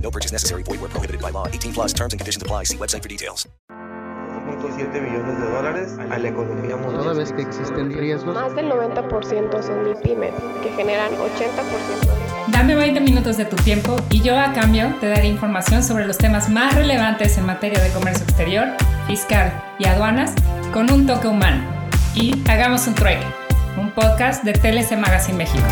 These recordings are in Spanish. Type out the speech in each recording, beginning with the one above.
No purchase necessary. Void where prohibited by law. 18 plus terms and conditions apply. See website for details. 2.7 millones de dólares a la economía mundial. Toda vez que existen riesgos, Más del 90% son MIPYMES, que generan 80% de... Dame 20 minutos de tu tiempo y yo a cambio te daré información sobre los temas más relevantes en materia de comercio exterior, fiscal y aduanas con un toque humano. Y hagamos un trueque, un podcast de TLC Magazine México.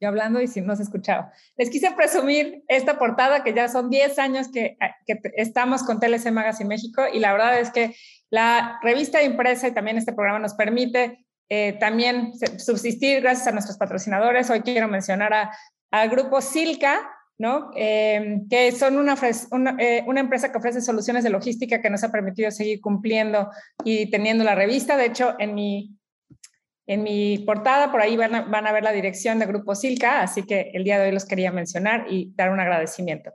Yo hablando y si no se escuchaba. Les quise presumir esta portada que ya son 10 años que, que estamos con TLC Magazine México y la verdad es que la revista impresa y también este programa nos permite eh, también subsistir gracias a nuestros patrocinadores. Hoy quiero mencionar al grupo Silca, ¿no? Eh, que son una, una, eh, una, empresa que ofrece soluciones de logística que nos ha permitido seguir cumpliendo y teniendo la revista. De hecho, en mi, en mi portada, por ahí van a, van a ver la dirección de Grupo Silca, así que el día de hoy los quería mencionar y dar un agradecimiento.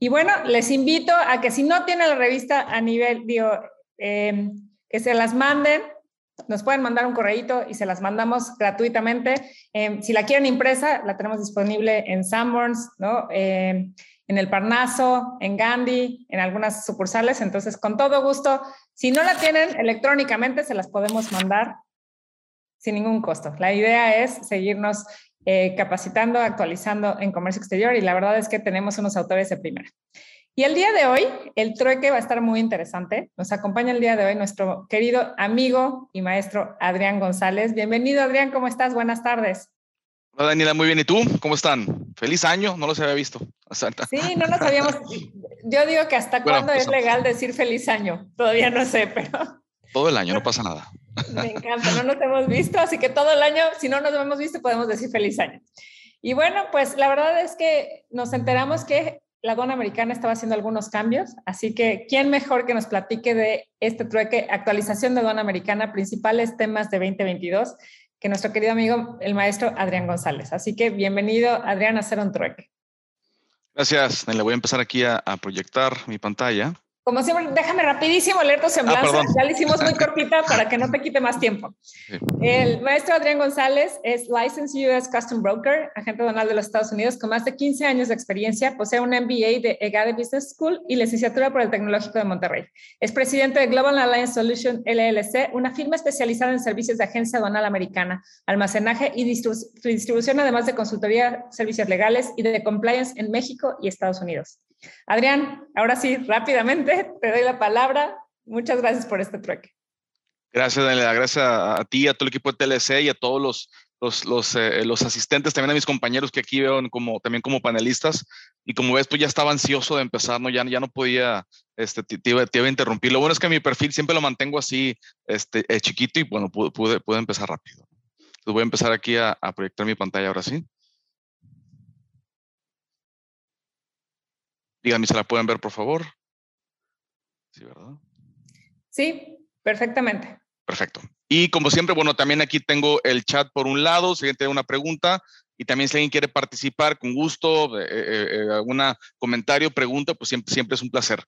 Y bueno, les invito a que si no tienen la revista a nivel, digo, eh, que se las manden nos pueden mandar un correíto y se las mandamos gratuitamente. Eh, si la quieren impresa, la tenemos disponible en Sanborns, ¿no? Eh, en el Parnaso, en Gandhi, en algunas sucursales. Entonces, con todo gusto, si no la tienen electrónicamente, se las podemos mandar sin ningún costo. La idea es seguirnos eh, capacitando, actualizando en comercio exterior y la verdad es que tenemos unos autores de primera. Y el día de hoy, el trueque va a estar muy interesante. Nos acompaña el día de hoy nuestro querido amigo y maestro Adrián González. Bienvenido, Adrián, ¿cómo estás? Buenas tardes. Hola, Daniela, muy bien. ¿Y tú? ¿Cómo están? Feliz año, no los había visto. Sí, no nos habíamos. Yo digo que hasta bueno, cuándo pues, es legal decir feliz año. Todavía no sé, pero. Todo el año, no pasa nada. Me encanta, no nos hemos visto, así que todo el año, si no nos hemos visto, podemos decir feliz año. Y bueno, pues la verdad es que nos enteramos que la aduana americana estaba haciendo algunos cambios, así que ¿quién mejor que nos platique de este trueque, actualización de aduana americana, principales temas de 2022, que nuestro querido amigo, el maestro Adrián González? Así que bienvenido, Adrián, a hacer un trueque. Gracias, le voy a empezar aquí a, a proyectar mi pantalla. Como siempre, déjame rapidísimo leer tu semblanza. Ah, ya la hicimos muy cortita para que no te quite más tiempo. Sí. El maestro Adrián González es Licensed U.S. Custom Broker, agente donal de los Estados Unidos, con más de 15 años de experiencia. Posee un MBA de EGADE Business School y licenciatura por el Tecnológico de Monterrey. Es presidente de Global Alliance Solution LLC, una firma especializada en servicios de agencia aduanal americana, almacenaje y distribu distribución, además de consultoría, servicios legales y de compliance en México y Estados Unidos. Adrián, ahora sí, rápidamente te doy la palabra. Muchas gracias por este trueque. Gracias, Daniela. Gracias a, ti, a todo el equipo de TLC y a todos los, los, los, eh, los, asistentes, también a mis compañeros que aquí veo como, también como panelistas. Y como ves, pues ya estaba ansioso de empezar, ¿no? Ya, ya no podía, este, te, te, iba, te, a interrumpir. Lo bueno es que mi perfil siempre lo mantengo así, este, eh, chiquito y bueno, pude, pude, empezar rápido. Voy a empezar aquí a proyectar mi pantalla ahora sí. Díganme si la pueden ver, por favor. Sí, ¿verdad? Sí, perfectamente. Perfecto. Y como siempre, bueno, también aquí tengo el chat por un lado, si alguien tiene una pregunta y también si alguien quiere participar con gusto, eh, eh, algún comentario, pregunta, pues siempre, siempre es un placer.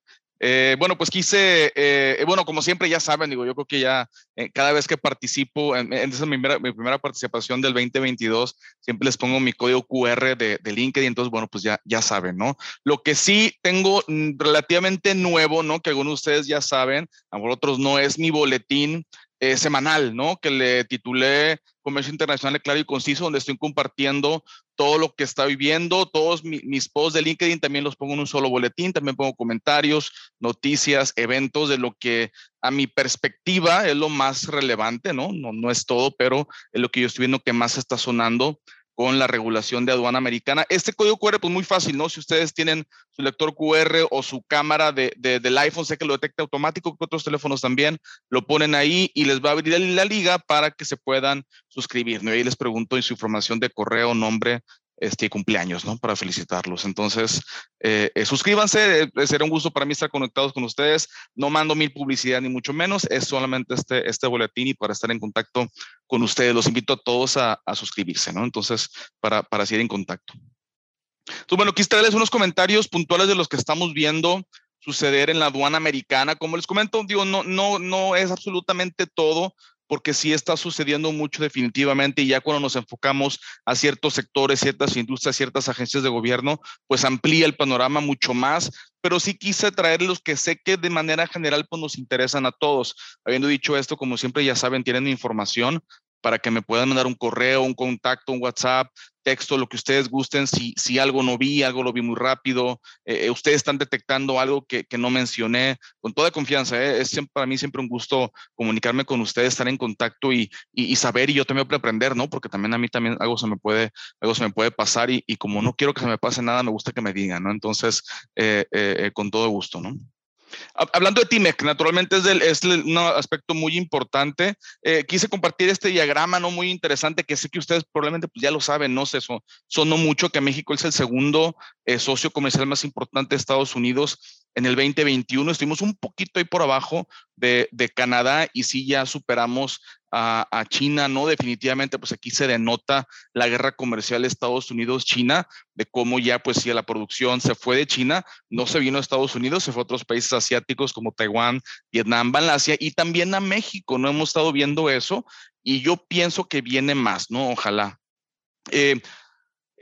Eh, bueno, pues quise, eh, bueno, como siempre ya saben, digo, yo creo que ya eh, cada vez que participo, en, en esa mi primera, primera, participación del 2022, siempre les pongo mi código QR de, de, LinkedIn, entonces, bueno, pues ya, ya saben, ¿no? Lo que sí tengo relativamente nuevo, ¿no? Que algunos de ustedes ya saben, a otros no, es mi boletín eh, semanal, ¿no? Que le titulé Comercio Internacional Claro y Conciso, donde estoy compartiendo todo lo que está viviendo, todos mis posts de LinkedIn también los pongo en un solo boletín, también pongo comentarios, noticias, eventos de lo que a mi perspectiva es lo más relevante, ¿no? No, no es todo, pero es lo que yo estoy viendo que más está sonando con la regulación de aduana americana. Este código QR, pues muy fácil, ¿no? Si ustedes tienen su lector QR o su cámara de, del iPhone, sé que lo detecta automático, que otros teléfonos también, lo ponen ahí y les va a abrir la liga para que se puedan suscribir, ¿no? Ahí les pregunto en su información de correo, nombre, este cumpleaños, ¿no? Para felicitarlos. Entonces, eh, eh, suscríbanse, eh, será un gusto para mí estar conectados con ustedes. No mando mil publicidad ni mucho menos, es solamente este, este boletín y para estar en contacto con ustedes. Los invito a todos a, suscribirse, ¿no? Entonces, para, para seguir en contacto. Entonces, bueno, quise traerles unos comentarios puntuales de los que estamos viendo suceder en la aduana americana. Como les comento, digo, no, no, no es absolutamente todo porque sí está sucediendo mucho definitivamente y ya cuando nos enfocamos a ciertos sectores, ciertas industrias, ciertas agencias de gobierno, pues amplía el panorama mucho más, pero sí quise traer los que sé que de manera general pues nos interesan a todos. Habiendo dicho esto, como siempre ya saben, tienen información, para que me puedan mandar un correo, un contacto, un WhatsApp, texto, lo que ustedes gusten. Si, si algo no vi, algo lo vi muy rápido, eh, eh, ustedes están detectando algo que, que, no mencioné, con toda confianza. ¿eh? Es para mí siempre un gusto comunicarme con ustedes, estar en contacto y, y, saber y yo también aprender, ¿no? Porque también a mí también algo se me puede, algo se me puede pasar y, y como no quiero que se me pase nada, me gusta que me digan, ¿no? Entonces, con todo gusto, ¿no? Hablando de TIMEC, naturalmente es, es un aspecto muy importante. Eh, quise compartir este diagrama no muy interesante que sé que ustedes probablemente pues, ya lo saben, no sé, eso sonó mucho que México es el segundo eh, socio comercial más importante de Estados Unidos en el 2021. Estuvimos un poquito ahí por abajo de, de Canadá y sí ya superamos a, China, ¿no? Definitivamente, pues aquí se denota la guerra comercial Estados Unidos-China, de cómo ya, pues si la producción se fue de China, no se vino a Estados Unidos, se fue a otros países asiáticos como Taiwán, Vietnam, Malasia y también a México, ¿no? Hemos estado viendo eso y yo pienso que viene más, ¿no? Ojalá. Eh,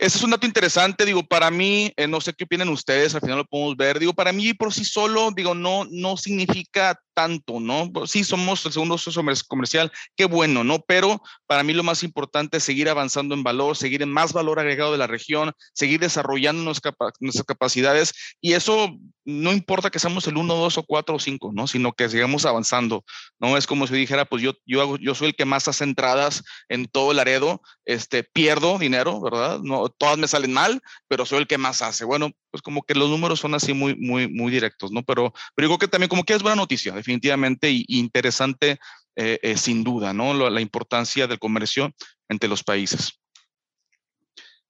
ese es un dato interesante, digo, para mí, eh, no sé qué opinan ustedes, al final lo podemos ver, digo, para mí por sí solo, digo, no, no significa tanto, ¿no? Pues sí, somos el segundo socio comercial, qué bueno, ¿no? Pero para mí lo más importante es seguir avanzando en valor, seguir en más valor agregado de la región, seguir desarrollando nuestras, capacidades y eso no importa que seamos el 1, 2 o 4 o 5, ¿no? Sino que sigamos avanzando, ¿no? Es como si dijera, pues yo, yo, hago, yo soy el que más hace entradas en todo el aredo, este, pierdo dinero, ¿verdad? No, todas me salen mal, pero soy el que más hace. Bueno, pues como que los números son así muy, muy, muy directos, ¿no? Pero, pero digo que también como que es buena noticia, definitivamente, y, interesante eh, eh, sin duda, ¿no? la importancia del comercio entre los países.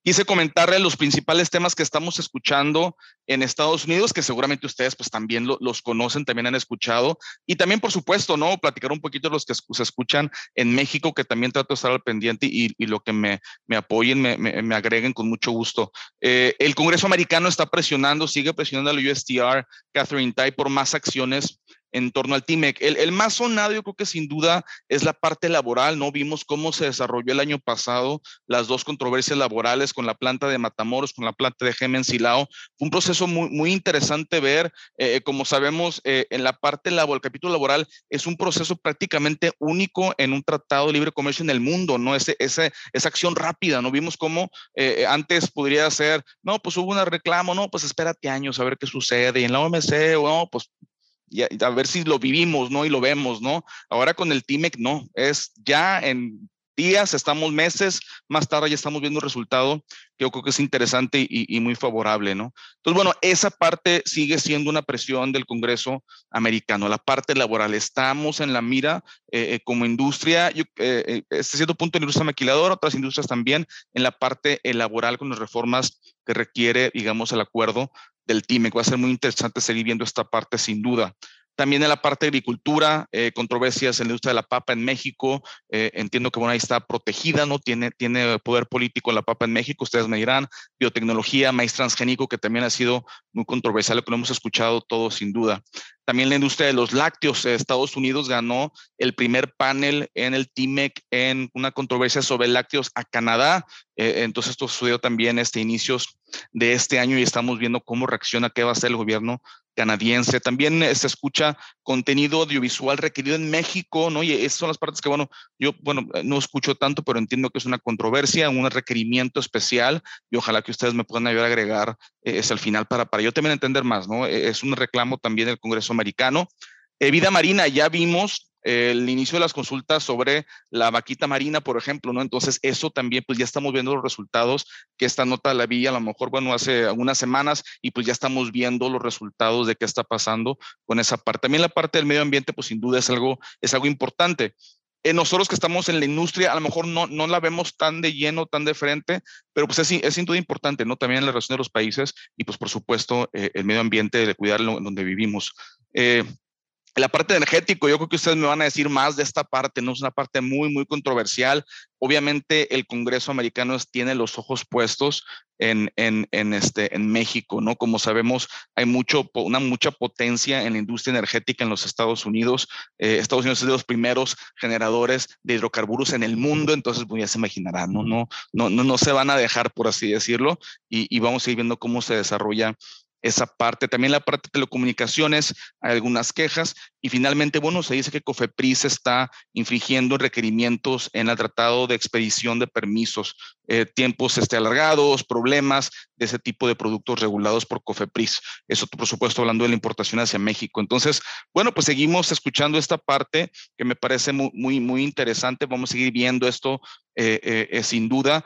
Quise comentarle los principales temas que estamos escuchando en Estados Unidos, que seguramente ustedes pues también los conocen, también han escuchado. Y también, por supuesto, ¿no? Platicar un poquito los que se escuchan en México, que también trato de estar al pendiente y, lo que me, me apoyen, me, me, agreguen con mucho gusto. Eh, el Congreso americano está presionando, sigue presionando al USTR, Catherine Tai, por más acciones en torno al TIMEC. El, el, más sonado, yo creo que sin duda es la parte laboral, ¿no? Vimos cómo se desarrolló el año pasado las dos controversias laborales con la planta de Matamoros, con la planta de Gemen Silao. Fue un proceso muy, muy interesante ver, eh, como sabemos, eh, en la parte laboral, el capítulo laboral es un proceso prácticamente único en un tratado de libre comercio en el mundo, ¿no? Ese, ese, esa acción rápida, ¿no? Vimos cómo eh, antes podría ser, no, pues hubo un reclamo, no, pues espérate años a ver qué sucede. Y en la OMC, no, pues y a, ver si lo vivimos, ¿no? Y lo vemos, ¿no? Ahora con el TIMEC, no, es ya en días, estamos meses, más tarde ya estamos viendo el resultado, que yo creo que es interesante y, muy favorable, ¿no? Entonces, bueno, esa parte sigue siendo una presión del Congreso americano, la parte laboral. Estamos en la mira eh, eh, como industria, yo, eh, este cierto punto en industria maquiladora, otras industrias también, en la parte laboral con las reformas que requiere, digamos, el acuerdo del TIMEC. Va a ser muy interesante seguir viendo esta parte sin duda. También en la parte de agricultura, eh, controversias en la industria de la papa en México. Eh, entiendo que bueno, ahí está protegida, ¿no? Tiene, tiene poder político la papa en México, ustedes me dirán. Biotecnología, maíz transgénico, que también ha sido muy controversial, lo que hemos escuchado todo sin duda. También la industria de los lácteos. Estados Unidos ganó el primer panel en el TIMEC en una controversia sobre lácteos a Canadá. Eh, entonces esto sucedió también este inicios de este año y estamos viendo cómo reacciona, qué va a hacer el gobierno canadiense. También se escucha contenido audiovisual requerido en México, ¿no? Y esas son las partes que, bueno, yo, bueno, no escucho tanto, pero entiendo que es una controversia, un requerimiento especial y ojalá que ustedes me puedan ayudar a agregar es al final para, para yo también entender más, ¿no? Es un reclamo también del Congreso americano. vida marina, ya vimos el inicio de las consultas sobre la vaquita marina, por ejemplo, ¿no? Entonces, eso también, pues ya estamos viendo los resultados que esta nota la vi a lo mejor, bueno, hace algunas semanas y pues ya estamos viendo los resultados de qué está pasando con esa parte. También la parte del medio ambiente, pues sin duda es algo, es algo importante. Eh, nosotros que estamos en la industria, a lo mejor no, no la vemos tan de lleno, tan de frente, pero pues es, es sin duda importante, ¿no? También en la relación de los países y pues por supuesto eh, el medio ambiente, de cuidarlo donde vivimos. Eh, la parte energético, yo creo que ustedes me van a decir más de esta parte, ¿no? Es una parte muy, muy controversial. Obviamente el Congreso americano tiene los ojos puestos en, en, en, este, en México, ¿no? Como sabemos, hay mucho, una mucha potencia en la industria energética en los Estados Unidos. Eh, Estados Unidos es de los primeros generadores de hidrocarburos en el mundo, entonces pues ya se imaginarán, ¿no? No, no, no, no se van a dejar, por así decirlo, y, y vamos a ir viendo cómo se desarrolla esa parte. También la parte de telecomunicaciones, hay algunas quejas. Y finalmente, bueno, se dice que COFEPRIS está infringiendo requerimientos en el tratado de expedición de permisos, eh, tiempos este, alargados, problemas de ese tipo de productos regulados por COFEPRIS. Eso, por supuesto, hablando de la importación hacia México. Entonces, bueno, pues seguimos escuchando esta parte que me parece muy, muy, interesante. Vamos a seguir viendo esto eh, eh, sin duda.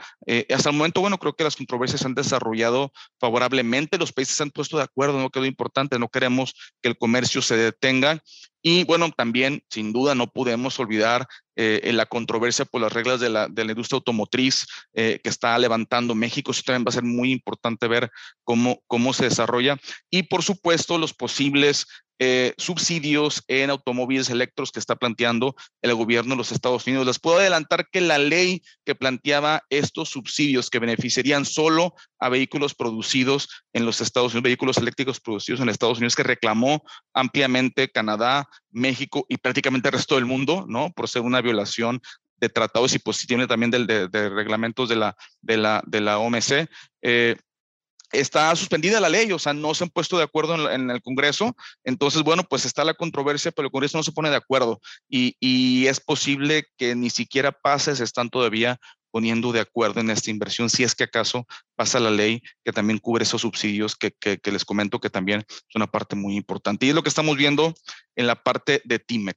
hasta el momento, bueno, creo que las controversias se han desarrollado favorablemente. Los países se han puesto de acuerdo, no quedó importante. No queremos que el comercio se detenga. Y bueno, también, sin duda, no podemos olvidar eh, la controversia por las reglas de la, de la industria automotriz eh, que está levantando México. Eso también va a ser muy importante ver cómo, cómo se desarrolla. Y por supuesto, los posibles eh, subsidios en automóviles eléctricos que está planteando el gobierno de los Estados Unidos. Les puedo adelantar que la ley que planteaba estos subsidios que beneficiarían solo a vehículos producidos en los Estados Unidos, vehículos eléctricos producidos en Estados Unidos, que reclamó ampliamente Canadá, México y prácticamente el resto del mundo, ¿no? Por ser una violación de tratados y tiene también de, de, reglamentos de la, de la, de la OMC. Eh, está suspendida la ley, o sea, no se han puesto de acuerdo en, el Congreso. Entonces, bueno, pues está la controversia, pero el Congreso no se pone de acuerdo y, y, es posible que ni siquiera pase, se están todavía poniendo de acuerdo en esta inversión, si es que acaso pasa la ley que también cubre esos subsidios que, que, que les comento que también es una parte muy importante. Y es lo que estamos viendo en la parte de TIMEC.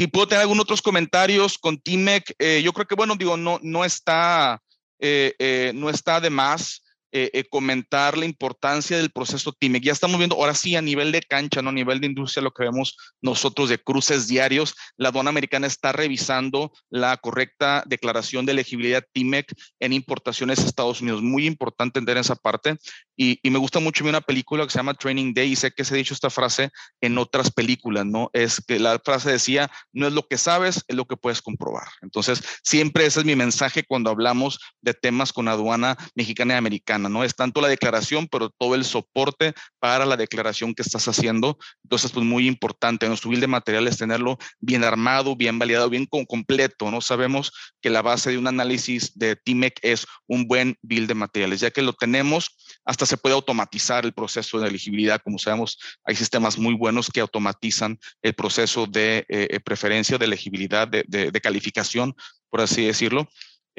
Si puedo tener algunos otros comentarios con TIMEC, eh, yo creo que, bueno, digo, no, no, está, eh, eh, no está de más eh, eh, comentar la importancia del proceso TIMEC. Ya estamos viendo, ahora sí, a nivel de cancha, ¿no? a nivel de industria, lo que vemos nosotros de cruces diarios, la aduana americana está revisando la correcta declaración de elegibilidad TIMEC en importaciones a Estados Unidos. Muy importante entender esa parte. Y, me gusta mucho una película que se llama Training Day y sé que se ha dicho esta frase en otras películas, ¿no? Es que la frase decía, no es lo que sabes, es lo que puedes comprobar. Entonces, siempre ese es mi mensaje cuando hablamos de temas con aduana mexicana y americana ¿no? Es tanto la declaración, pero todo el soporte para la declaración que estás haciendo. Entonces, pues muy importante, nuestro bill de materiales tenerlo bien armado, bien validado, bien completo, ¿no? Sabemos que la base de un análisis de TIMEC es un buen bill de materiales. Ya que lo tenemos, hasta se puede automatizar el proceso de elegibilidad. Como sabemos, hay sistemas muy buenos que automatizan el proceso de eh, eh, preferencia, de elegibilidad, de calificación, por así decirlo.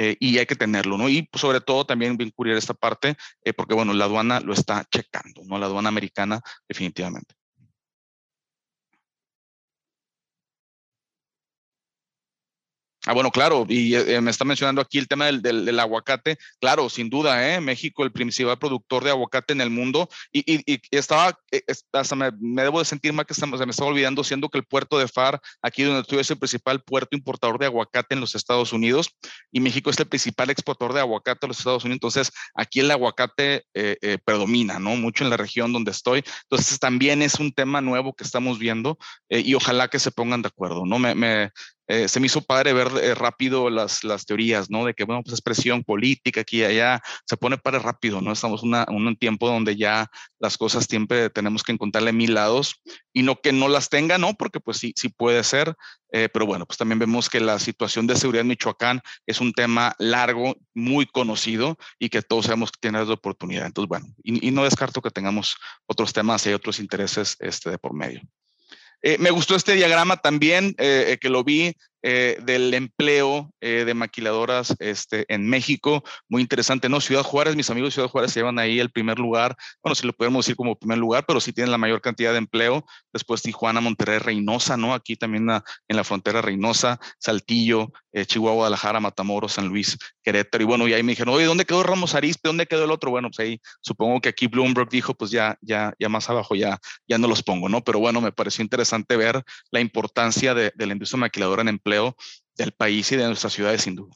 Eh, y hay que tenerlo, ¿no? Y sobre todo también vincular esta parte, eh, porque bueno, la aduana lo está checando, ¿no? La aduana americana definitivamente. Ah, bueno, claro, y eh, me está mencionando aquí el tema del, aguacate. Claro, sin duda, ¿eh? México, el principal productor de aguacate en el mundo. Y, y, y estaba, eh, hasta me, me, debo de sentir mal que se me estaba olvidando, siendo que el puerto de FAR, aquí donde estoy, es el principal puerto importador de aguacate en los Estados Unidos. Y México es el principal exportador de aguacate a los Estados Unidos. Entonces, aquí el aguacate eh, predomina, ¿no? Mucho en la región donde estoy. Entonces, también es un tema nuevo que estamos viendo y ojalá que se pongan de acuerdo, ¿no? Me, eh, se me hizo padre ver eh, rápido las, las teorías, ¿no? De que, bueno, pues es presión política aquí y allá, se pone padre rápido, ¿no? Estamos en un tiempo donde ya las cosas siempre tenemos que encontrarle mil lados y no que no las tenga, ¿no? Porque pues sí, sí puede ser, eh, pero bueno, pues también vemos que la situación de seguridad en Michoacán es un tema largo, muy conocido y que todos sabemos que tiene la oportunidad. Entonces, bueno, y, y, no descarto que tengamos otros temas y otros intereses este, de por medio. Eh, me gustó este diagrama también, eh, eh, que lo vi del empleo de maquiladoras este, en México. Muy interesante, ¿no? Ciudad Juárez, mis amigos de Ciudad Juárez llevan ahí el primer lugar. Bueno, si lo podemos decir como primer lugar, pero sí tienen la mayor cantidad de empleo. Después Tijuana, Monterrey, Reynosa, ¿no? Aquí también en la frontera Reynosa, Saltillo, Chihuahua, Guadalajara, Matamoros, San Luis, Querétaro. Y bueno, y ahí me dijeron, oye, ¿dónde quedó Ramos Arispe? ¿Dónde quedó el otro? Bueno, pues ahí supongo que aquí Bloomberg dijo, pues ya, ya, ya más abajo ya, ya no los pongo, ¿no? Pero bueno, me pareció interesante ver la importancia de, la industria maquiladora en empleo del país y de nuestras ciudades, sin duda.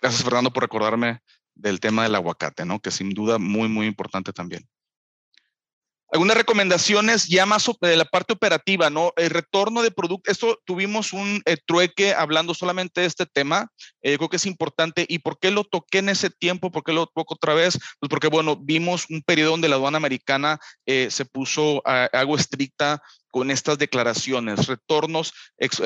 Gracias, Fernando, por recordarme del tema del aguacate, ¿no? Que sin duda muy, muy importante también. Algunas recomendaciones ya más de la parte operativa, ¿no? El retorno de producto. Esto tuvimos un eh, trueque hablando solamente de este tema. Eh, creo que es importante. ¿Y por qué lo toqué en ese tiempo? ¿Por qué lo toco otra vez? Pues porque, bueno, vimos un periodo donde la aduana americana eh, se puso a, algo estricta con estas declaraciones, retornos,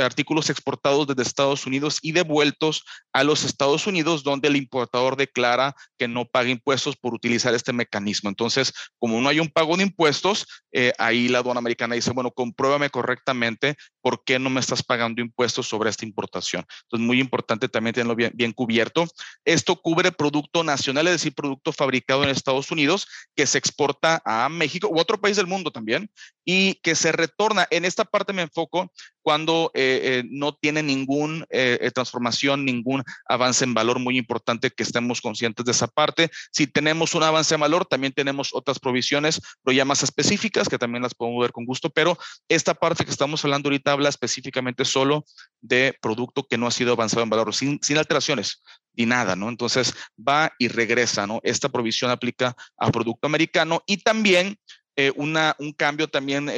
artículos exportados desde Estados Unidos y devueltos a los Estados Unidos, donde el importador declara que no paga impuestos por utilizar este mecanismo. Entonces, como no hay un pago de impuestos, eh, ahí la aduana americana dice, bueno, compruébame correctamente por qué no me estás pagando impuestos sobre esta importación. Entonces, muy importante también tenerlo bien, bien cubierto. Esto cubre producto nacional, es decir, producto fabricado en Estados Unidos que se exporta a México u otro país del mundo también y que se retorna. En esta parte me enfoco cuando eh, eh, no tiene ninguna eh, transformación, ningún avance en valor muy importante que estemos conscientes de esa parte. Si tenemos un avance en valor, también tenemos otras provisiones, pero ya más específicas, que también las podemos ver con gusto, pero esta parte que estamos hablando ahorita habla específicamente solo de producto que no ha sido avanzado en valor, sin, sin alteraciones ni nada, ¿no? Entonces va y regresa, ¿no? Esta provisión aplica a producto americano y también una, un cambio también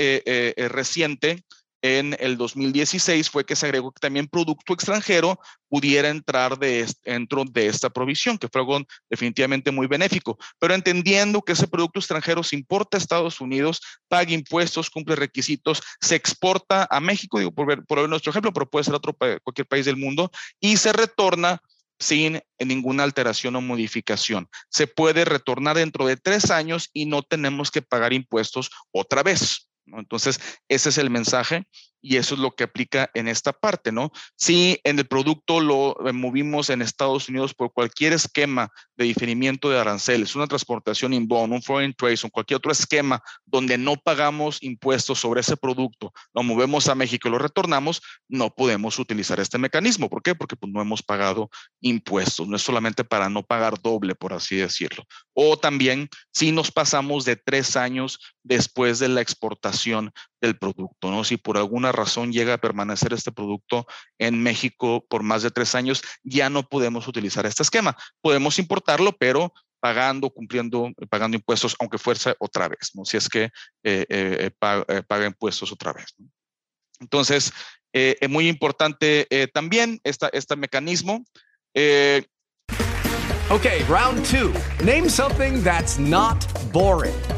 reciente en el 2016 fue que se agregó que también producto extranjero pudiera entrar dentro de esta provisión, que fue algo definitivamente muy benéfico. Pero entendiendo que ese producto extranjero se importa a Estados Unidos, paga impuestos, cumple requisitos, se exporta a México, digo por ver, por ver nuestro ejemplo, pero puede ser otro cualquier país del mundo, y se retorna sin ninguna alteración o modificación. Se puede retornar dentro de tres años y no tenemos que pagar impuestos otra vez. Entonces, ese es el mensaje y eso es lo que aplica en esta parte, ¿no? Si en el producto lo eh, movimos en Estados Unidos por cualquier esquema de diferimiento de aranceles, una transportación inbound, un foreign trade o cualquier otro esquema donde no pagamos impuestos sobre ese producto, lo movemos a México y lo retornamos, no podemos utilizar este mecanismo. ¿Por qué? Porque pues, no hemos pagado impuestos. No es solamente para no pagar doble, por así decirlo. O también si nos pasamos de tres años después de la exportación del producto, ¿no? Si por alguna razón llega a permanecer este producto en México por más de tres años, ya no podemos utilizar este esquema. Podemos importarlo, pero pagando, cumpliendo, pagando impuestos, aunque fuerza otra vez, ¿no? Si es que eh, eh, eh, paga, impuestos otra vez. Entonces, es muy importante también este mecanismo. ok, round two. Name something that's not boring.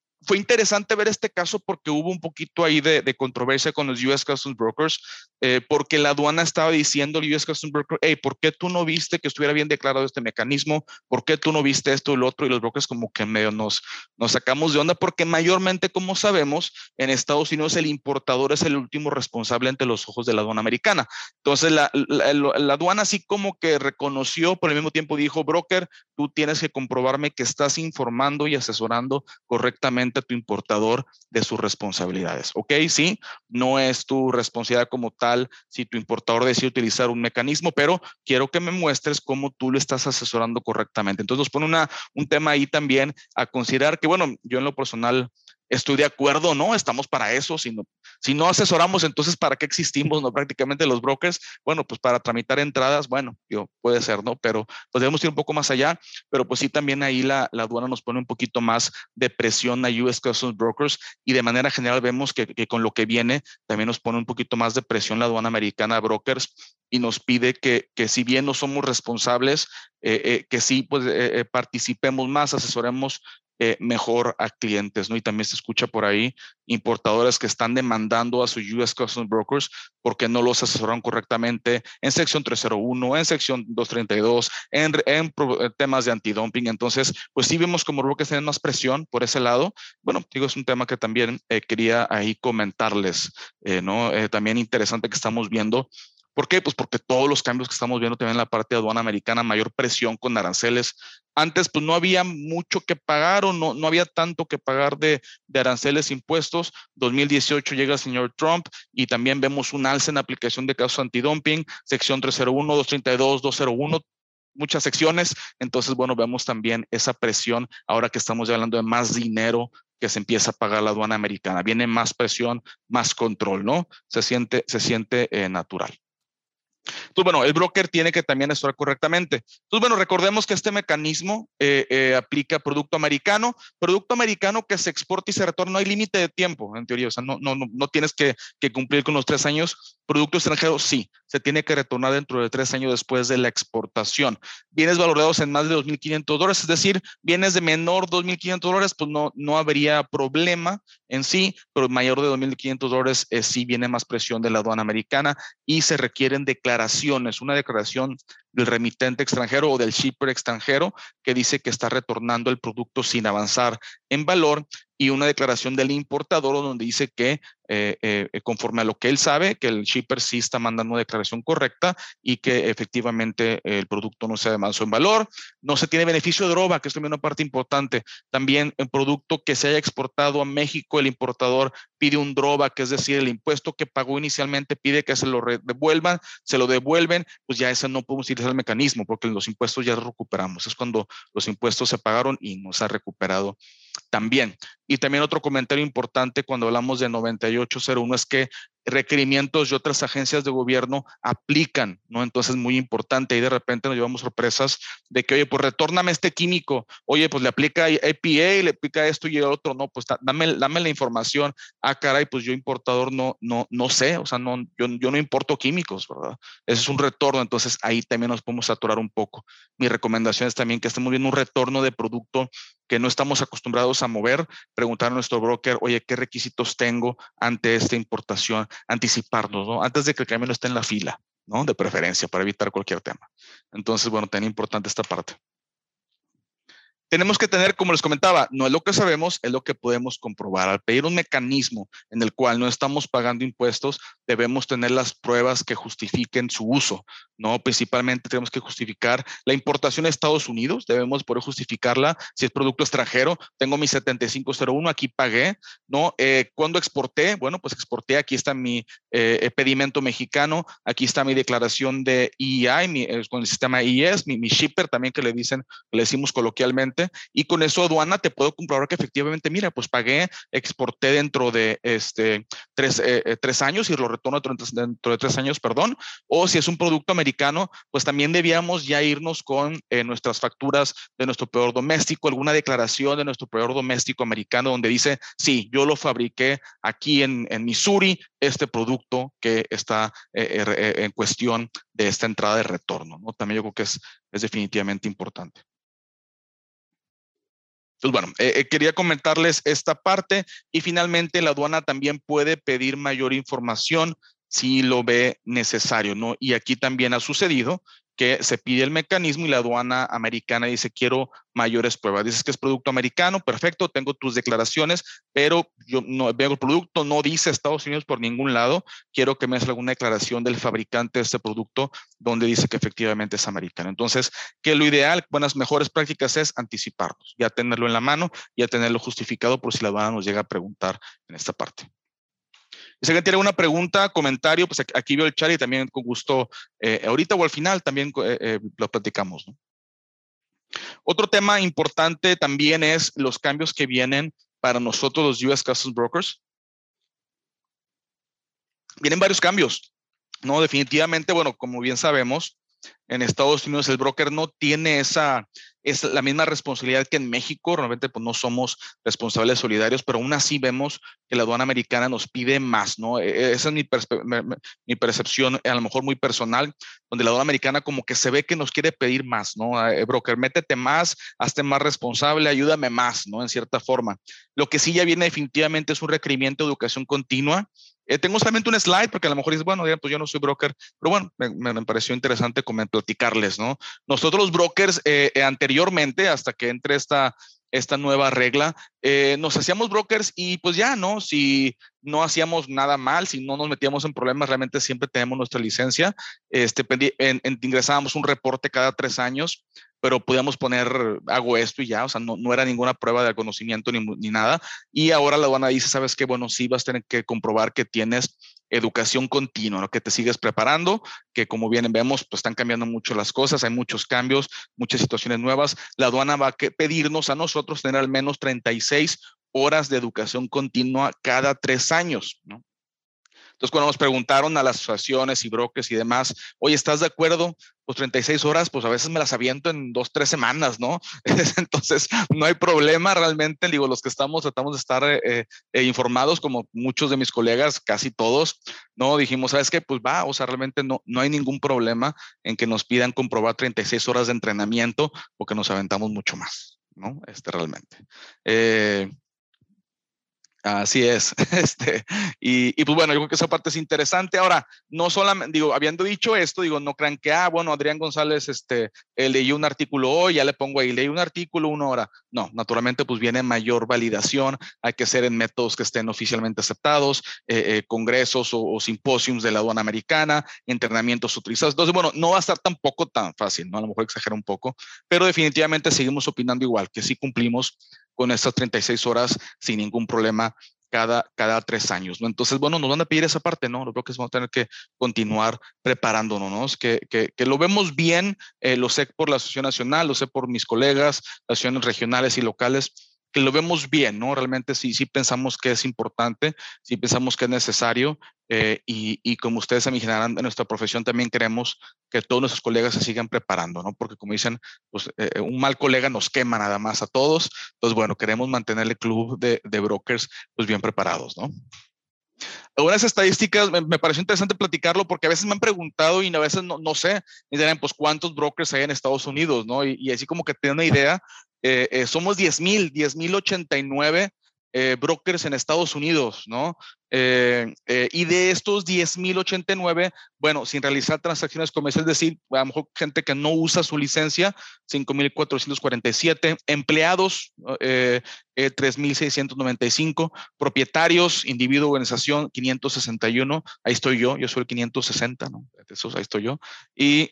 Fue interesante ver este caso porque hubo un poquito ahí de, controversia con los US Customs Brokers, eh, porque la aduana estaba diciendo al US Customs Broker, hey, ¿por qué tú no viste que estuviera bien declarado este mecanismo? ¿Por qué tú no viste esto y lo otro? Y los brokers como que medio nos, nos sacamos de onda porque mayormente, como sabemos, en Estados Unidos el importador es el último responsable ante los ojos de la aduana americana. Entonces, la, la aduana así como que reconoció, por el mismo tiempo dijo, broker, tú tienes que comprobarme que estás informando y asesorando correctamente tu importador de sus responsabilidades. ¿Ok? Sí, no es tu responsabilidad como tal si tu importador decide utilizar un mecanismo, pero quiero que me muestres cómo tú lo estás asesorando correctamente. Entonces nos pone una, un tema ahí también a considerar que, bueno, yo en lo personal estoy de acuerdo, ¿no? Estamos para eso. Si no, si no asesoramos, entonces, ¿para qué existimos, no? Prácticamente los brokers, bueno, pues para tramitar entradas, bueno, puede ser, ¿no? Pero pues debemos ir un poco más allá, pero pues sí también ahí la, la aduana nos pone un poquito más de presión a US Customs Brokers y de manera general vemos que, que con lo que viene también nos pone un poquito más de presión la aduana americana a brokers y nos pide que, que si bien no somos responsables, eh, eh, que sí pues eh, participemos más, asesoremos eh, mejor a clientes, ¿no? Y también se escucha por ahí importadores que están demandando a sus US Customs Brokers porque no los asesoran correctamente en sección 301, en sección 232, en, en eh, temas de antidumping. Entonces, pues sí vemos como brokers tienen más presión por ese lado. Bueno, digo, es un tema que también eh, quería ahí comentarles, ¿no? también interesante que estamos viendo ¿Por qué? Pues porque todos los cambios que estamos viendo también en la parte de aduana americana, mayor presión con aranceles. Antes, pues no había mucho que pagar o no, no había tanto que pagar de, de aranceles impuestos. 2018 llega el señor Trump y también vemos un alza en aplicación de casos antidumping, sección 301, 232, 201, muchas secciones. Entonces, bueno, vemos también esa presión ahora que estamos hablando de más dinero que se empieza a pagar la aduana americana. Viene más presión, más control, ¿no? Se siente, se siente eh, natural. Entonces, bueno, el broker tiene que también asesorar correctamente. Entonces, bueno, recordemos que este mecanismo eh, eh, aplica producto americano, producto americano que se exporta y se retorna, no hay límite de tiempo, en teoría, o sea, no, no, no, tienes que, que, cumplir con los tres años. Producto extranjero, sí, se tiene que retornar dentro de tres años después de la exportación. Bienes valorados en más de 2.500 dólares, es decir, bienes de menor 2.500 dólares, pues no, no habría problema en sí, pero mayor de 2.500 dólares eh, sí viene más presión de la aduana americana y se requieren declaraciones, una declaración del remitente extranjero o del shipper extranjero que dice que está retornando el producto sin avanzar en valor y una declaración del importador donde dice que eh, eh, conforme a lo que él sabe, que el shipper sí está mandando una declaración correcta y que efectivamente el producto no se avanzó en valor. No se tiene beneficio de droga, que es también una parte importante. También el producto que se haya exportado a México, el importador pide un drawback, es decir, el impuesto que pagó inicialmente pide que se lo devuelvan, se lo devuelven, pues ya ese no podemos utilizar el mecanismo porque los impuestos ya recuperamos. Es cuando los impuestos se pagaron y no se ha recuperado también. Y también otro comentario importante cuando hablamos de 9801 es que requerimientos de otras agencias de gobierno aplican, ¿no? Entonces, muy importante. Y de repente nos llevamos sorpresas de que, oye, pues retórname este químico. Oye, pues le aplica EPA, le aplica esto y el otro. No, pues dame, dame la información. Ah, caray, pues yo importador no, no, no sé. O sea, no, yo, yo no importo químicos, ¿verdad? Ese es un retorno. Entonces, ahí también nos podemos saturar un poco. Mi recomendación es también que estemos viendo un retorno de producto que no estamos acostumbrados a mover, preguntar a nuestro broker, oye, ¿qué requisitos tengo ante esta importación? Anticiparnos, ¿no? Antes de que el camión esté en la fila, ¿no? De preferencia, para evitar cualquier tema. Entonces, bueno, tan importante esta parte tenemos que tener, como les comentaba, no es lo que sabemos, es lo que podemos comprobar. Al pedir un mecanismo en el cual no estamos pagando impuestos, debemos tener las pruebas que justifiquen su uso, ¿no? Principalmente tenemos que justificar la importación a Estados Unidos, debemos poder justificarla si es producto extranjero. Tengo mi 7501, aquí pagué, ¿no? Eh, ¿Cuándo exporté? Bueno, pues exporté, aquí está mi eh, pedimento mexicano, aquí está mi declaración de EI, mi, eh, con el sistema IES, mi, mi shipper también que le dicen, le decimos coloquialmente y con eso aduana te puedo comprobar que efectivamente, mira, pues pagué, exporté dentro de este, tres, eh, eh, tres años y lo retorno dentro, de tres años, perdón, o si es un producto americano, pues también debíamos ya irnos con eh, nuestras facturas de nuestro proveedor doméstico, alguna declaración de nuestro proveedor doméstico americano donde dice, sí, yo lo fabriqué aquí en, en Missouri, este producto que está en cuestión de esta entrada de retorno, ¿no? También yo creo que es, es definitivamente importante. Entonces, bueno, eh, quería comentarles esta parte y finalmente la aduana también puede pedir mayor información si lo ve necesario, ¿no? Y aquí también ha sucedido que se pide el mecanismo y la aduana americana dice, quiero mayores pruebas. Dices que es producto americano, perfecto, tengo tus declaraciones, pero yo no veo el producto, no dice Estados Unidos por ningún lado, quiero que me hagas alguna declaración del fabricante de este producto donde dice que efectivamente es americano. Entonces, que lo ideal, buenas, mejores prácticas es anticiparnos, ya tenerlo en la mano, ya tenerlo justificado por si la aduana nos llega a preguntar en esta parte. Si alguien tiene alguna pregunta, comentario, pues aquí veo el chat y también con gusto, eh, ahorita o al final también eh, eh, lo platicamos. Otro tema importante también es los cambios que vienen para nosotros los US Customs Brokers. Vienen varios cambios, ¿no? Definitivamente, bueno, como bien sabemos, en Estados Unidos el broker no tiene esa, es la misma responsabilidad que en México. Realmente pues, no somos responsables solidarios, pero aún así vemos que la aduana americana nos pide más, ¿no? E, esa es mi, mi percepción, a lo mejor muy personal, donde la aduana americana como que se ve que nos quiere pedir más, ¿no? Eh, broker, métete más, hazte más responsable, ayúdame más, ¿no? En cierta forma. Lo que sí ya viene definitivamente es un requerimiento de educación continua eh, tengo solamente un slide porque a lo mejor dices, bueno, ya, pues yo no soy broker, pero bueno, me, pareció interesante platicarles, ¿no? Nosotros los brokers eh, eh, anteriormente, hasta que entre esta, esta nueva regla, nos hacíamos brokers y pues ya, ¿no? Si no hacíamos nada mal, si no nos metíamos en problemas, realmente siempre tenemos nuestra licencia, este, ingresábamos un reporte cada tres años pero podíamos poner, hago esto y ya, o sea, no, no era ninguna prueba de conocimiento ni, ni, nada. Y ahora la aduana dice, sabes qué, bueno, sí vas a tener que comprobar que tienes educación continua, ¿no? que te sigues preparando, que como bien vemos, pues están cambiando mucho las cosas, hay muchos cambios, muchas situaciones nuevas. La aduana va a pedirnos a nosotros tener al menos 36 horas de educación continua cada tres años, ¿no? Entonces, cuando nos preguntaron a las asociaciones y brokers y demás, oye, ¿estás de acuerdo? Pues 36 horas, pues a veces me las aviento en dos, tres semanas, ¿no? Entonces, no hay problema realmente. Digo, los que estamos, tratamos de estar eh, eh, informados, como muchos de mis colegas, casi todos, ¿no? Dijimos, ¿sabes qué? Pues va, o sea, realmente no, no hay ningún problema en que nos pidan comprobar 36 horas de entrenamiento porque nos aventamos mucho más, ¿no? Este realmente. Eh, Así es. Este, y, pues bueno, yo creo que esa parte es interesante. Ahora, no solamente, digo, habiendo dicho esto, digo, no crean que, ah, bueno, Adrián González, este, eh, leí un artículo hoy, ya le pongo ahí, leí un artículo una hora. No, naturalmente, pues viene mayor validación, hay que ser en métodos que estén oficialmente aceptados, eh, eh, congresos o, simposios de la aduana americana, entrenamientos utilizados. Entonces, bueno, no va a estar tampoco tan fácil, ¿no? A lo mejor exagera un poco, pero definitivamente seguimos opinando igual, que sí cumplimos con estas 36 horas sin ningún problema cada, cada tres años, ¿no? Entonces, bueno, nos van a pedir esa parte, ¿no? Lo creo que vamos a tener que continuar preparándonos, ¿no? Que, que, que lo vemos bien, eh, lo sé por la Asociación Nacional, lo sé por mis colegas, asociaciones regionales y locales, que lo vemos bien, ¿no? Realmente sí, sí pensamos que es importante, sí pensamos que es necesario eh, y, y, como ustedes imaginarán, en nuestra profesión también queremos que todos nuestros colegas se sigan preparando, ¿no? Porque como dicen, pues eh, un mal colega nos quema nada más a todos. Entonces, bueno, queremos mantener el club de, de brokers pues bien preparados, ¿no? Algunas estadísticas, me, me, pareció interesante platicarlo porque a veces me han preguntado y a veces no, no sé, me dirán, pues cuántos brokers hay en Estados Unidos, ¿no? Y, y así como que tienen una idea, eh, eh, somos 10 mil, 10 mil 89 eh, brokers en Estados Unidos, ¿no? Eh, eh, y de estos 10.089, bueno, sin realizar transacciones comerciales, es decir, a lo mejor gente que no usa su licencia, 5.447, empleados, 3.695, propietarios, individuo, organización, 561, ahí estoy yo, yo soy el 560, ¿no? Ahí estoy yo. Y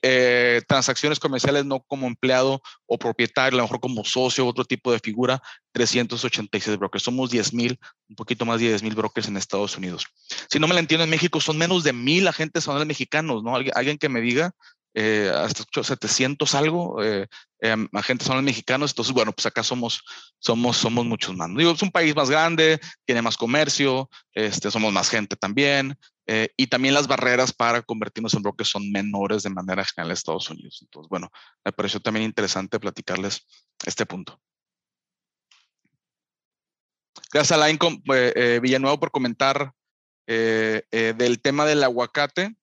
transacciones comerciales no como empleado o propietario, a lo mejor como socio, otro tipo de figura, 386 brokers. Somos 10.000, un poquito más de 10.000 brokers en Estados Unidos. Si no me la entiendo, en México son menos de mil agentes son mexicanos, ¿no? Alguien, que me diga, eh, hasta 700 algo eh, eh, agentes son mexicanos, entonces, bueno, pues acá somos, somos, somos muchos más. Digo, es un país más grande, tiene más comercio, este, somos más gente también, eh, y también las barreras para convertirnos en brokers son menores de manera general en Estados Unidos. Entonces, bueno, me pareció también interesante platicarles este punto. Gracias a Lain eh, eh, Villanueva por comentar eh, del tema del aguacate.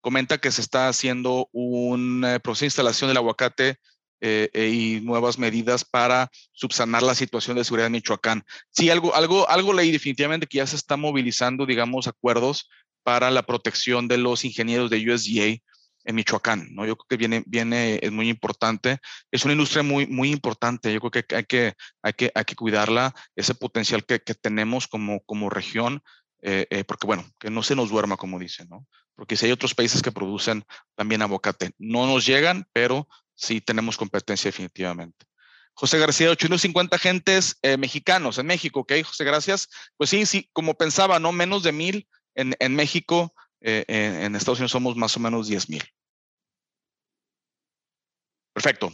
Comenta que se está haciendo un proceso de instalación del aguacate eh, eh, y nuevas medidas para subsanar la situación de seguridad en Michoacán. Sí, algo, algo, algo leí definitivamente que ya se está movilizando, digamos, acuerdos para la protección de los ingenieros de USDA en Michoacán, ¿no? Yo creo que viene, viene, es muy importante. Es una industria muy, muy importante. Yo creo que hay que, hay que, hay que cuidarla, ese potencial que, que tenemos como, como región, eh, eh, porque bueno, que no se nos duerma, como dicen, ¿no? Porque si hay otros países que producen también aguacate, no nos llegan, pero sí tenemos competencia definitivamente. José García, 850 agentes eh, mexicanos en México, ¿ok? José, gracias. Pues sí, sí, como pensaba, ¿no? Menos de mil en, en México, en, en, Estados Unidos somos más o menos 10 mil. Perfecto.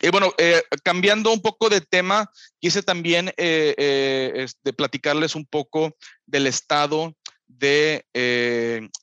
Y bueno, eh, cambiando un poco de tema, quise también eh, eh, este, platicarles un poco del estado de,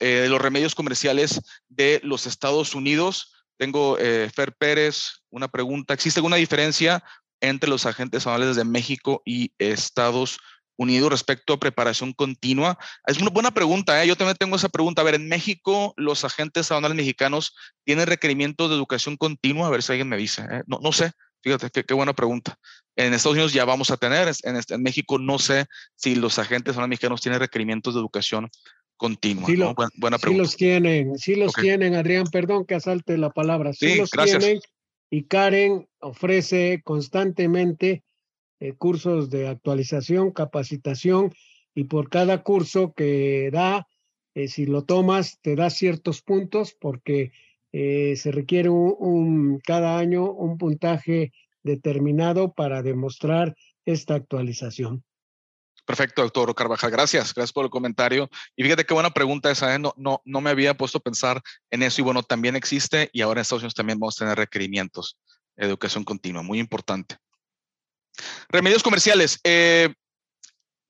los remedios comerciales de los Estados Unidos. Tengo Fer Pérez, una pregunta. ¿Existe alguna diferencia entre los agentes aduanales de México y Estados Unidos? Unido respecto a preparación continua? Es una buena pregunta, ¿eh? yo también tengo esa pregunta. A ver, en México, los agentes aduanales mexicanos tienen requerimientos de educación continua, a ver si alguien me dice. ¿eh? No, no sé, fíjate, qué, qué, buena pregunta. En Estados Unidos ya vamos a tener, en, en México no sé si los agentes aduanales mexicanos tienen requerimientos de educación continua. Sí, ¿no? lo, buena, buena, pregunta. Sí los tienen, sí los okay. tienen, Adrián, perdón que asalte la palabra. Sí, sí los gracias. tienen y Karen ofrece constantemente eh, cursos de actualización, capacitación y por cada curso que da, eh, si lo tomas, te da ciertos puntos porque eh, se requiere un, cada año un puntaje determinado para demostrar esta actualización. Perfecto, doctor Carvajal. Gracias, gracias por el comentario. Y fíjate qué buena pregunta esa. ¿eh? No, no, no me había puesto a pensar en eso. Y bueno, también existe y ahora en Estados Unidos también vamos a tener requerimientos educación continua. Muy importante. Remedios comerciales. Eh,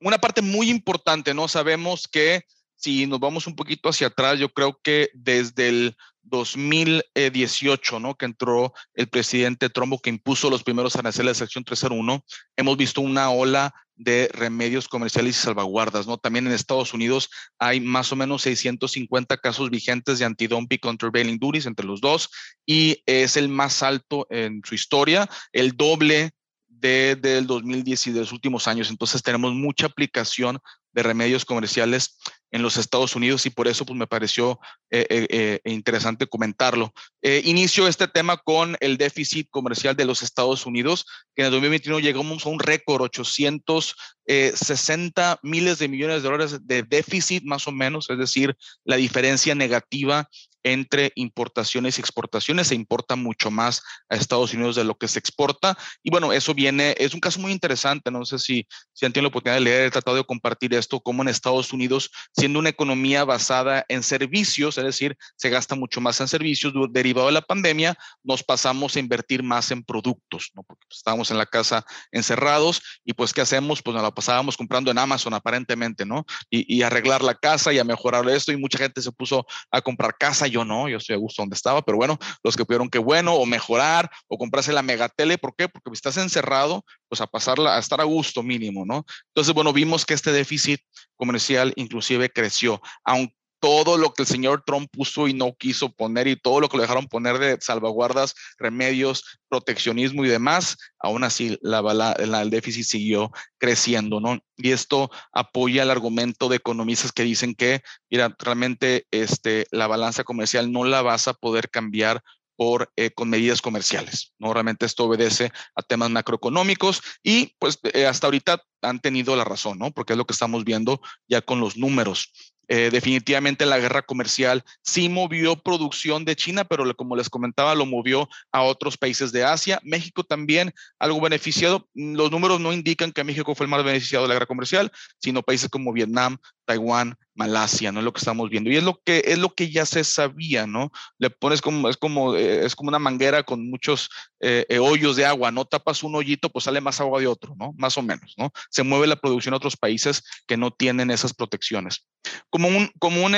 una parte muy importante, ¿no? Sabemos que si nos vamos un poquito hacia atrás, yo creo que desde el 2018, ¿no? Que entró el presidente Trump, que impuso los primeros aranceles de sección 301, hemos visto una ola de remedios comerciales y salvaguardas, ¿no? También en Estados Unidos hay más o menos 650 casos vigentes de antidumping countervailing duties entre los dos y es el más alto en su historia, el doble desde el 2010 y de los últimos años. Entonces tenemos mucha aplicación de remedios comerciales en los Estados Unidos y por eso pues me pareció eh, eh, interesante comentarlo. Eh, inicio este tema con el déficit comercial de los Estados Unidos, que en el 2021 llegamos a un récord, 860 miles de millones de dólares de déficit más o menos, es decir, la diferencia negativa entre importaciones y exportaciones. Se importa mucho más a Estados Unidos de lo que se exporta. Y bueno, eso viene, es un caso muy interesante. No sé si, si han tenido la oportunidad de leer, he tratado de compartir esto, como en Estados Unidos, siendo una economía basada en servicios, es decir, se gasta mucho más en servicios derivado de la pandemia, nos pasamos a invertir más en productos, ¿no? Porque estábamos en la casa encerrados y pues, ¿qué hacemos? Pues nos la pasábamos comprando en Amazon aparentemente, ¿no? Y, y arreglar la casa y a mejorar esto y mucha gente se puso a comprar casa no, yo estoy a gusto donde estaba, pero bueno, los que pudieron que bueno, o mejorar, o comprarse la megatele, ¿por qué? Porque estás encerrado, pues a pasarla, a estar a gusto mínimo, ¿no? Entonces, bueno, vimos que este déficit comercial inclusive creció, aunque todo lo que el señor Trump puso y no quiso poner y todo lo que le dejaron poner de salvaguardas, remedios, proteccionismo y demás, aún así la, la, la, el déficit siguió creciendo, ¿no? Y esto apoya el argumento de economistas que dicen que, mira, realmente este, la balanza comercial no la vas a poder cambiar por, eh, con medidas comerciales. ¿no? Realmente esto obedece a temas macroeconómicos y pues eh, hasta ahorita han tenido la razón, ¿no? Porque es lo que estamos viendo ya con los números. Eh, definitivamente la guerra comercial sí movió producción de China, pero como les comentaba, lo movió a otros países de Asia. México también, algo beneficiado. Los números no indican que México fue el más beneficiado de la guerra comercial, sino países como Vietnam, Taiwán, Malasia, ¿no? Es lo que estamos viendo. Y es lo que, es lo que ya se sabía, ¿no? Le pones como, es como, eh, es como una manguera con muchos eh, eh, hoyos de agua, ¿no? Tapas un hoyito, pues sale más agua de otro, ¿no? Más o menos, ¿no? Se mueve la producción a otros países que no tienen esas protecciones. Como un, como un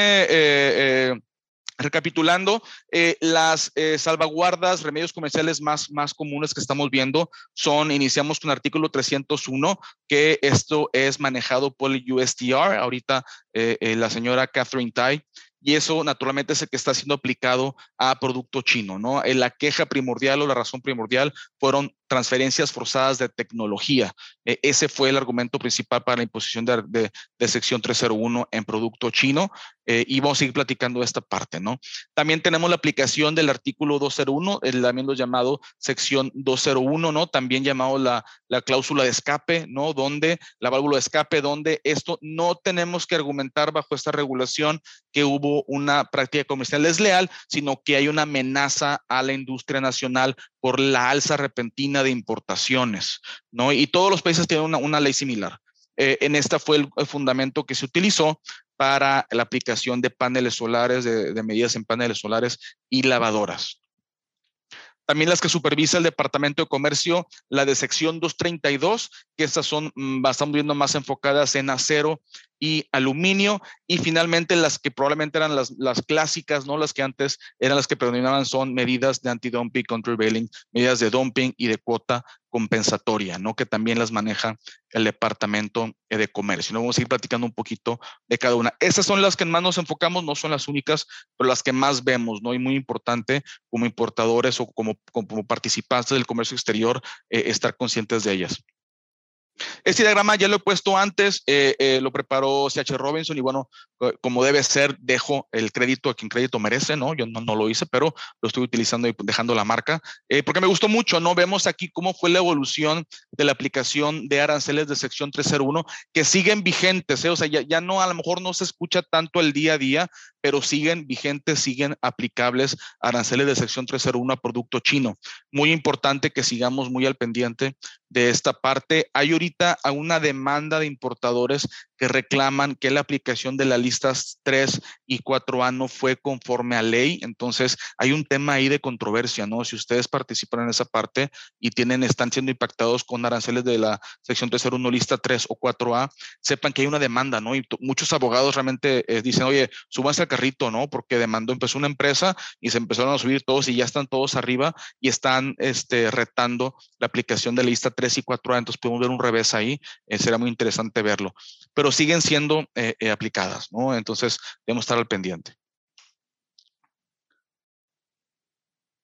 Recapitulando, eh, las eh, salvaguardas, remedios comerciales más, más comunes que estamos viendo son, iniciamos con el artículo 301, que esto es manejado por el USTR. Ahorita eh, la señora Catherine Tai y eso naturalmente es el que está siendo aplicado a producto chino, ¿no? La queja primordial o la razón primordial fueron transferencias forzadas de tecnología. E, ese fue el argumento principal para la imposición de, sección 301 en producto chino eh, y vamos a seguir platicando de esta parte, ¿no? También tenemos la aplicación del artículo 201, el también lo llamado sección 201, ¿no? También llamado la, la cláusula de escape, ¿no? Donde la válvula de escape, donde esto no tenemos que argumentar bajo esta regulación que hubo una práctica comercial desleal, sino que hay una amenaza a la industria nacional por la alza repentina de importaciones, ¿no? Y todos los países tienen una, ley similar. Eh, en esta fue el, fundamento que se utilizó para la aplicación de paneles solares, de, medidas en paneles solares y lavadoras. También las que supervisa el Departamento de Comercio, la de sección 232, que estas son, mm, estamos viendo más enfocadas en acero y aluminio. Y finalmente las que probablemente eran las, las clásicas, ¿no? Las que antes eran las que predominaban son medidas de anti-dumping, countervailing, medidas de dumping y de cuota compensatoria, ¿no? Que también las maneja el Departamento de Comercio. ¿no? Vamos a ir platicando un poquito de cada una. Esas son las que más nos enfocamos, no son las únicas, pero las que más vemos, ¿no? Y muy importante como importadores o como, como participantes del comercio exterior eh, estar conscientes de ellas. Este diagrama ya lo he puesto antes, eh, eh, lo preparó CH Robinson y bueno, como debe ser, dejo el crédito a quien crédito merece, ¿no? Yo no, lo hice, pero lo estoy utilizando y dejando la marca, eh, porque me gustó mucho, ¿no? Vemos aquí cómo fue la evolución de la aplicación de aranceles de sección 301, que siguen vigentes, O sea, ya, ya no, a lo mejor no se escucha tanto el día a día, pero siguen vigentes, siguen aplicables aranceles de sección 301 a producto chino. Muy importante que sigamos muy al pendiente de esta parte. Hay ahorita una demanda de importadores que reclaman que la aplicación de las listas 3 y 4A no fue conforme a ley. Entonces, hay un tema ahí de controversia, ¿no? Si ustedes participan en esa parte y tienen, están siendo impactados con aranceles de la sección 301 lista 3 o 4A, sepan que hay una demanda, ¿no? Y muchos abogados realmente eh, dicen, oye, súbanse al carrito, ¿no? Porque demandó, empezó una empresa y se empezaron a subir todos y ya están todos arriba y están este, retando la aplicación de la lista 3 y 4A. Entonces, podemos ver un revés ahí. Eh, será muy interesante verlo. Pero siguen siendo eh, eh, aplicadas, ¿no? Entonces, debemos estar al pendiente.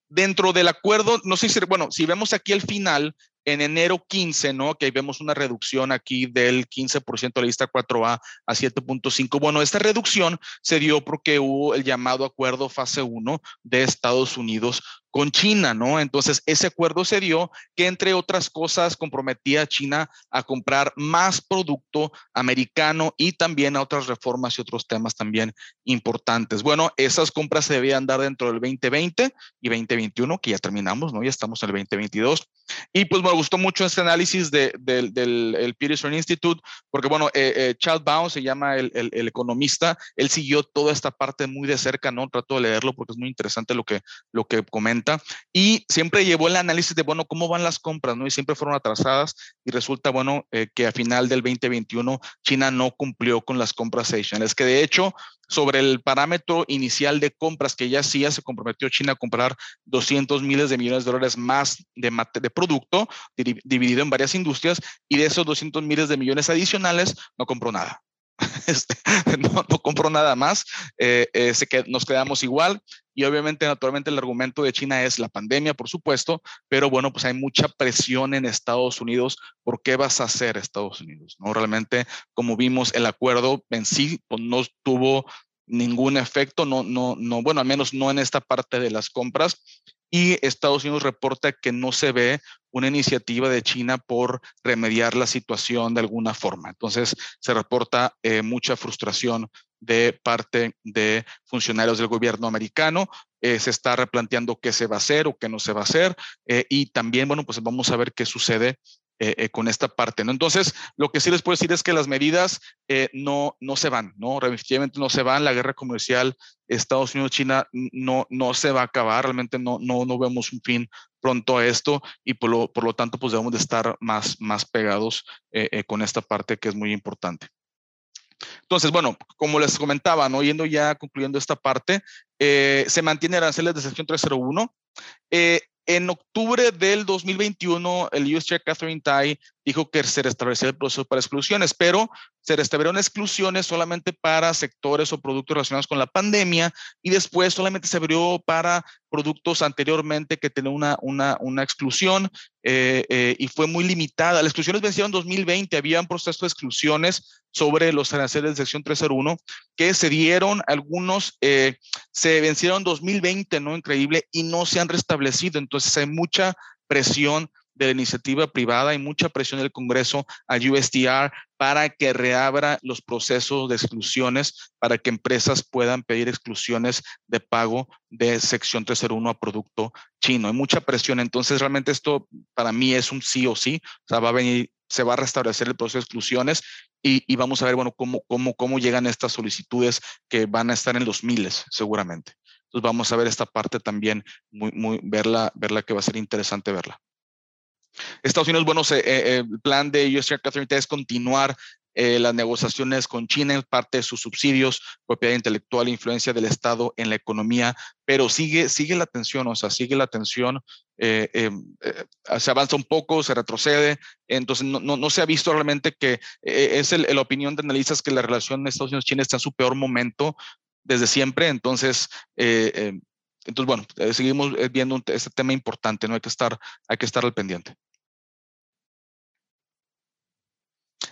Dentro del acuerdo, no sé si, bueno, si vemos aquí el final, en enero 15, ¿no? Que vemos una reducción aquí del 15% de la lista 4A a 7.5. Bueno, esta reducción se dio porque hubo el llamado acuerdo fase 1 de Estados Unidos con China, ¿no? Entonces, ese acuerdo se dio que, entre otras cosas, comprometía a China a comprar más producto americano y también a otras reformas y otros temas también importantes. Bueno, esas compras se debían dar dentro del 2020 y 2021, que ya terminamos, ¿no? Ya estamos en el 2022. Y pues me gustó mucho este análisis de, del el Peterson Institute, porque bueno, eh, eh, Charles Baum se llama el, el, el, economista, él siguió toda esta parte muy de cerca, ¿no? Trato de leerlo porque es muy interesante lo que, lo que comenta y siempre llevó el análisis de, bueno, cómo van las compras, ¿no? Y siempre fueron atrasadas y resulta, bueno, eh, que a final del 2021 China no cumplió con las compras adicionales, que de hecho, sobre el parámetro inicial de compras que ya hacía, se comprometió China a comprar 200 miles de millones de dólares más de, producto dividido en varias industrias y de esos 200 miles de millones adicionales no compró nada. Este, no, compró nada más, eh, eh, nos quedamos igual y obviamente, naturalmente, el argumento de China es la pandemia, por supuesto, pero bueno, pues hay mucha presión en Estados Unidos. ¿Por qué vas a hacer Estados Unidos? No, realmente, como vimos, el acuerdo en sí pues, no tuvo ningún efecto, no, no, no, bueno, al menos no en esta parte de las compras. Y Estados Unidos reporta que no se ve una iniciativa de China por remediar la situación de alguna forma. Entonces, se reporta eh, mucha frustración de parte de funcionarios del gobierno americano. Eh, se está replanteando qué se va a hacer o qué no se va a hacer. Eh, y también, bueno, pues vamos a ver qué sucede eh, con esta parte, ¿no? Entonces, lo que sí les puedo decir es que las medidas no, no se van, ¿no? Definitivamente no se van. La guerra comercial Estados Unidos-China no, no se va a acabar. Realmente no, no, no vemos un fin pronto a esto y por lo, por lo tanto, pues debemos de estar más, más pegados con esta parte que es muy importante. Entonces, bueno, como les comentaba, ¿no? yendo ya concluyendo esta parte, eh, se mantiene aranceles de sección 301. Eh, en octubre del 2021, el US Chair Catherine Tai dijo que se restablecía el proceso para exclusiones, pero se restablecieron exclusiones solamente para sectores o productos relacionados con la pandemia y después solamente se abrió para productos anteriormente que tenían una, una, una exclusión eh, eh, y fue muy limitada. Las exclusiones vencieron en 2020, había un proceso de exclusiones sobre los aranceles de sección 301 que se dieron, algunos eh, se vencieron en 2020, ¿no? Increíble, y no se han restablecido. Entonces hay mucha presión de la iniciativa privada y mucha presión del Congreso al USDR para que reabra los procesos de exclusiones, para que empresas puedan pedir exclusiones de pago de sección 301 a producto chino. Hay mucha presión, entonces realmente esto para mí es un sí o sí, o va a venir, se va a restablecer el proceso de exclusiones y, vamos a ver, bueno, cómo, cómo, cómo llegan estas solicitudes que van a estar en los miles seguramente. Entonces vamos a ver esta parte también, muy, muy, verla, verla que va a ser interesante verla. Estados Unidos, bueno, se, eh, el plan de Catherine es continuar eh, las negociaciones con China en parte de sus subsidios, propiedad intelectual, influencia del Estado en la economía, pero sigue, sigue la tensión, o sea, sigue la tensión, eh, em, se avanza un poco, se retrocede, entonces no, no, no se ha visto realmente que es el, la opinión de analistas que la relación de Estados Unidos-China está en su peor momento desde siempre, entonces em, entonces, bueno, seguimos viendo este tema importante, ¿no? Hay que estar, hay que estar al pendiente.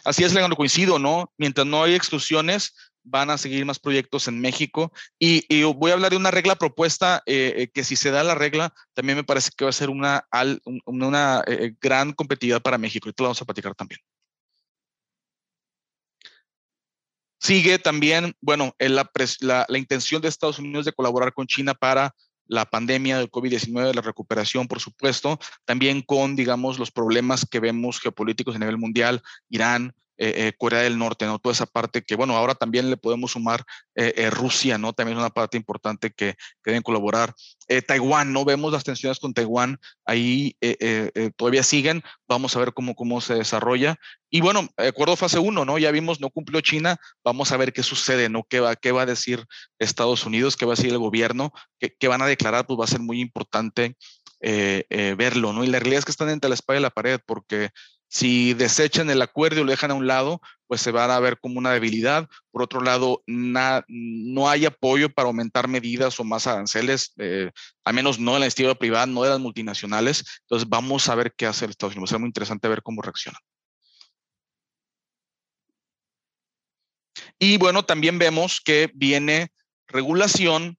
Así es, Leandro, coincido, ¿no? Mientras no hay exclusiones, van a seguir más proyectos en México. Y, voy a hablar de una regla propuesta eh, eh, que si se da la regla, también me parece que va a ser una, eh, gran competitividad para México. Y te lo vamos a platicar también. Sigue también, bueno, la, la, la, intención de Estados Unidos de colaborar con China para la pandemia del COVID-19, la recuperación, por supuesto, también con, digamos, los problemas que vemos geopolíticos a nivel mundial, Irán, eh, eh, Corea del Norte, ¿no? Toda esa parte que, bueno, ahora también le podemos sumar eh, Rusia, ¿no? También es una parte importante que, que deben colaborar. Taiwán, ¿no? Vemos las tensiones con Taiwán, ahí todavía siguen, vamos a ver cómo, cómo se desarrolla. Y bueno, acuerdo fase 1, ¿no? Ya vimos, no cumplió China, vamos a ver qué sucede, ¿no? ¿Qué va, qué va a decir Estados Unidos? ¿Qué va a decir el gobierno? ¿Qué, qué van a declarar? Pues va a ser muy importante verlo, ¿no? Y la realidad es que están entre la espalda y la pared, porque si desechan el acuerdo y lo dejan a un lado, pues se va a ver como una debilidad. Por otro lado, no hay apoyo para aumentar medidas o más aranceles, eh, al menos no en la iniciativa privada, no de las multinacionales. Entonces, vamos a ver qué hace el Estados Unidos. Va a ser muy interesante ver cómo reacciona. Y bueno, también vemos que viene regulación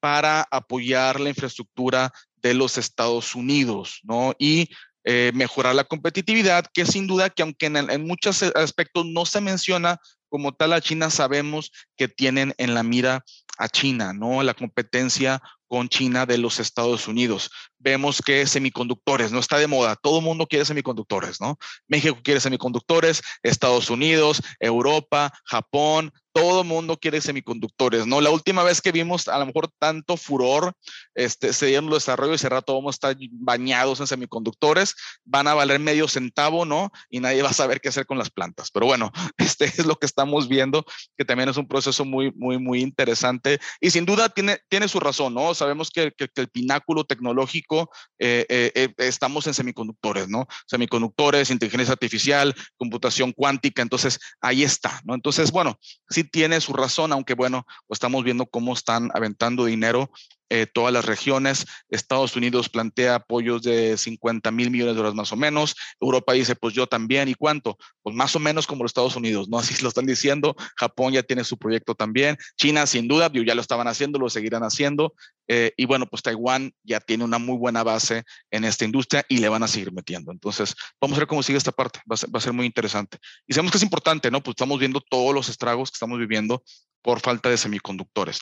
para apoyar la infraestructura de los Estados Unidos, ¿no? Y eh, mejorar la competitividad, que sin duda que aunque en, muchos aspectos no se menciona como tal a China, sabemos que tienen en la mira a China, ¿no? La competencia con China de los Estados Unidos. Vemos que semiconductores, no está de moda, todo el mundo quiere semiconductores, ¿no? México quiere semiconductores, Estados Unidos, Europa, Japón, todo mundo quiere semiconductores, ¿no? La última vez que vimos a lo mejor tanto furor, este, se dieron los desarrollos y ese rato vamos a estar bañados en semiconductores, van a valer medio centavo, ¿no? Y nadie va a saber qué hacer con las plantas. Pero bueno, este es lo que estamos viendo, que también es un proceso muy, muy, muy interesante y sin duda tiene, tiene su razón, ¿no? Sabemos que, que, el pináculo tecnológico, eh, eh, eh, estamos en semiconductores, ¿no? Semiconductores, inteligencia artificial, computación cuántica, entonces ahí está, ¿no? Entonces, bueno, sí tiene su razón, aunque bueno, estamos viendo cómo están aventando dinero eh, todas las regiones. Estados Unidos plantea apoyos de 50 mil millones de dólares más o menos. Europa dice, pues yo también. ¿Y cuánto? Pues más o menos como los Estados Unidos, ¿no? Así lo están diciendo. Japón ya tiene su proyecto también. China, sin duda, ya lo estaban haciendo, lo seguirán haciendo. Eh, y bueno, pues Taiwán ya tiene una muy buena base en esta industria y le van a seguir metiendo. Entonces, vamos a ver cómo sigue esta parte. Va a ser, va a ser muy interesante. Y sabemos que es importante, ¿no? Pues estamos viendo todos los estragos que estamos viviendo por falta de semiconductores.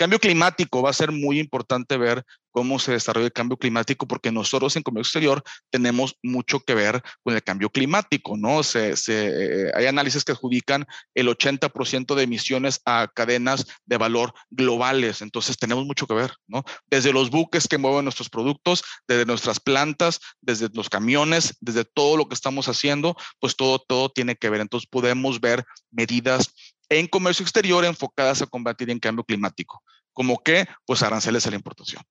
Cambio climático, va a ser muy importante ver cómo se desarrolla el cambio climático, porque nosotros en comercio exterior tenemos mucho que ver con el cambio climático, ¿no? Eh, hay análisis que adjudican el 80% de emisiones a cadenas de valor globales, entonces tenemos mucho que ver, ¿no? Desde los buques que mueven nuestros productos, desde nuestras plantas, desde los camiones, desde todo lo que estamos haciendo, pues todo, todo tiene que ver. Entonces podemos ver medidas en comercio exterior enfocadas a combatir el cambio climático. ¿Como qué? Pues aranceles a la importación.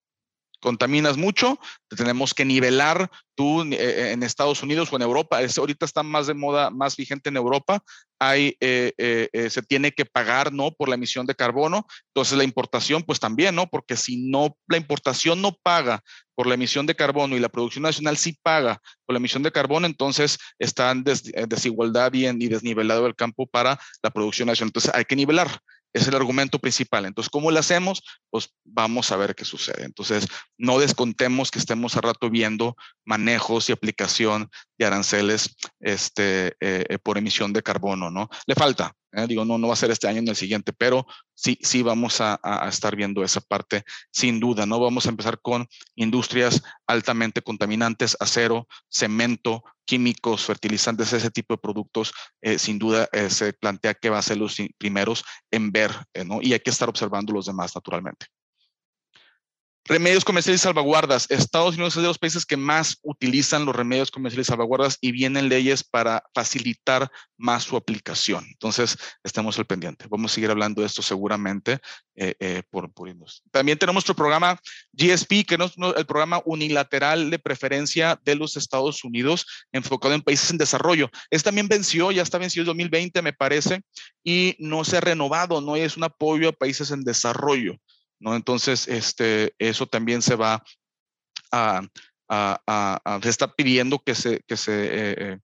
Contaminas mucho, te tenemos que nivelar tú eh, en Estados Unidos o en Europa. Ahorita está más de moda, más vigente en Europa. Hay, eh, eh, se tiene que pagar, ¿no? Por la emisión de carbono. Entonces la importación, pues también, ¿no? Porque si no, la importación no paga por la emisión de carbono y la producción nacional sí paga por la emisión de carbono, entonces está en desigualdad y, y desnivelado el campo para la producción nacional. Entonces hay que nivelar. Es el argumento principal. Entonces, ¿cómo lo hacemos? Pues vamos a ver qué sucede. Entonces, no descontemos que estemos a rato viendo manejos y aplicación de aranceles este, eh, eh, por emisión de carbono, ¿no? Le falta, ¿eh? digo, no, no va a ser este año ni el siguiente, pero sí, sí vamos a, a, estar viendo esa parte sin duda, ¿no? Vamos a empezar con industrias altamente contaminantes, acero, cemento, químicos, fertilizantes, ese tipo de productos, sin duda se plantea que va a ser los primeros en ver, ¿no? Y hay que estar observando los demás naturalmente. Remedios comerciales y salvaguardas. Estados Unidos es de los países que más utilizan los remedios comerciales y salvaguardas y vienen leyes para facilitar más su aplicación. Entonces, estamos al pendiente. Vamos a seguir hablando de esto seguramente eh, eh, por, por También tenemos nuestro programa GSP, que es el programa unilateral de preferencia de los Estados Unidos enfocado en países en desarrollo. Este también venció, ya está vencido en 2020, me parece, y no se ha renovado, no es un apoyo a países en desarrollo. ¿No? Entonces, este, eso también se va a, se está pidiendo que se, que se, eh, eh,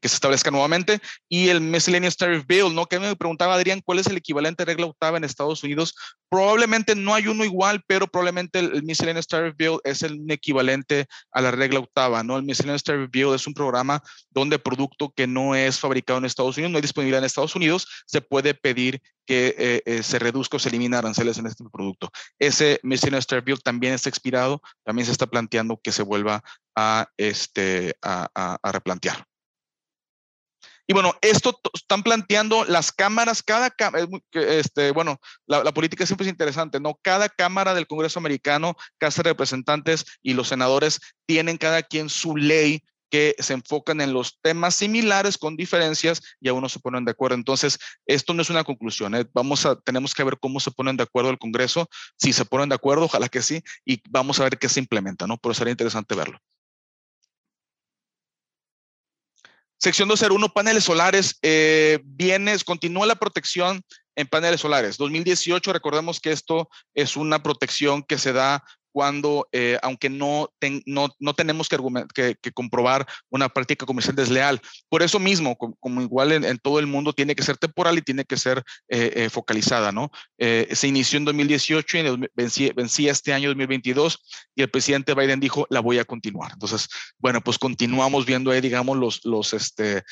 que se establezca nuevamente. Y el Miscellaneous Tariff Bill, ¿no? Que me preguntaba Adrián, ¿cuál es el equivalente de regla octava en Estados Unidos? Probablemente no hay uno igual, pero probablemente el, Miscellaneous Tariff Bill es el equivalente a la regla octava, ¿no? El Miscellaneous Tariff Bill es un programa donde producto que no es fabricado en Estados Unidos, no hay disponibilidad en Estados Unidos, se puede pedir que eh, eh, se reduzca o se elimine aranceles en este producto. Ese Miscellaneous Tariff Bill también está expirado, también se está planteando que se vuelva a, este, a replantear. Y bueno, esto están planteando las cámaras, cada cámara, este, bueno, la, política siempre es interesante, ¿no? Cada cámara del Congreso americano, Casa de Representantes y los senadores tienen cada quien su ley que se enfocan en los temas similares con diferencias y aún no se ponen de acuerdo. Entonces, esto no es una conclusión. ¿eh? Vamos a, tenemos que ver cómo se ponen de acuerdo el Congreso. Si se ponen de acuerdo, ojalá que sí, y vamos a ver qué se implementa, ¿no? Pero sería interesante verlo. Sección 201, paneles solares. Eh, bienes, continúa la protección en paneles solares. 2018, recordemos que esto es una protección que se da cuando, eh, aunque no, no, no, tenemos que, que, comprobar una práctica comercial desleal. Por eso mismo, como, igual en, todo el mundo, tiene que ser temporal y tiene que ser eh, eh, focalizada, ¿no? se inició en 2018 y vencía, vencía, este año 2022 y el presidente Biden dijo, la voy a continuar. Entonces, bueno, pues continuamos viendo ahí, digamos, los, los, este,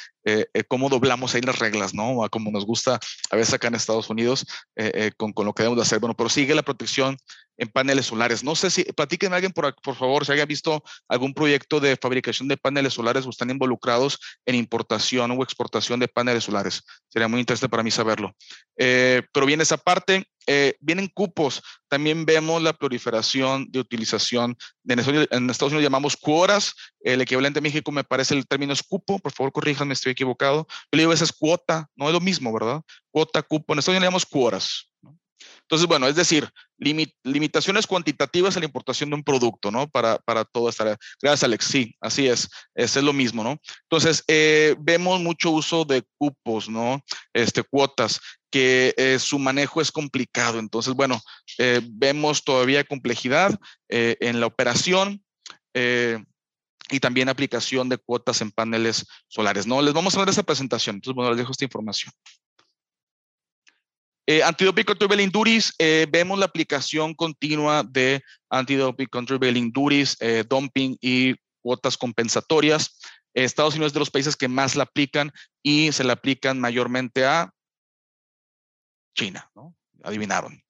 cómo doblamos ahí las reglas, ¿no? Como nos gusta a veces acá en Estados Unidos con, con lo que debemos de hacer. Bueno, pero sigue la protección en paneles solares. No sé si, platiquen alguien por, por favor, si alguien ha visto algún proyecto de fabricación de paneles solares o están involucrados en importación o exportación de paneles solares. Sería muy interesante para mí saberlo. Eh, pero viene esa parte, eh, vienen cupos. También vemos la proliferación de utilización. En Estados Unidos llamamos cuoras. El equivalente en México me parece el término es cupo. Por favor, corríjanme, estoy equivocado. Yo le digo, esa es cuota. No es lo mismo, ¿verdad? Cuota, cupo. En Estados Unidos le llamamos cuoras. Entonces, bueno, es decir, limitaciones cuantitativas a la importación de un producto, ¿no? Para, para toda esta Gracias, Alex. Sí, así es. Es, es lo mismo, ¿no? Entonces, eh, vemos mucho uso de cupos, ¿no? Este, cuotas, que eh, su manejo es complicado. Entonces, bueno, eh, vemos todavía complejidad en la operación. y también aplicación de cuotas en paneles solares. No, les vamos a ver esa presentación. Entonces, bueno, les dejo esta información. Eh, Antidoping Countervailing eh, vemos la aplicación continua de Antidoping Countervailing Duties, eh, dumping y cuotas compensatorias. Estados Unidos es de los países que más la aplican y se la aplican mayormente a China, ¿no? Adivinaron.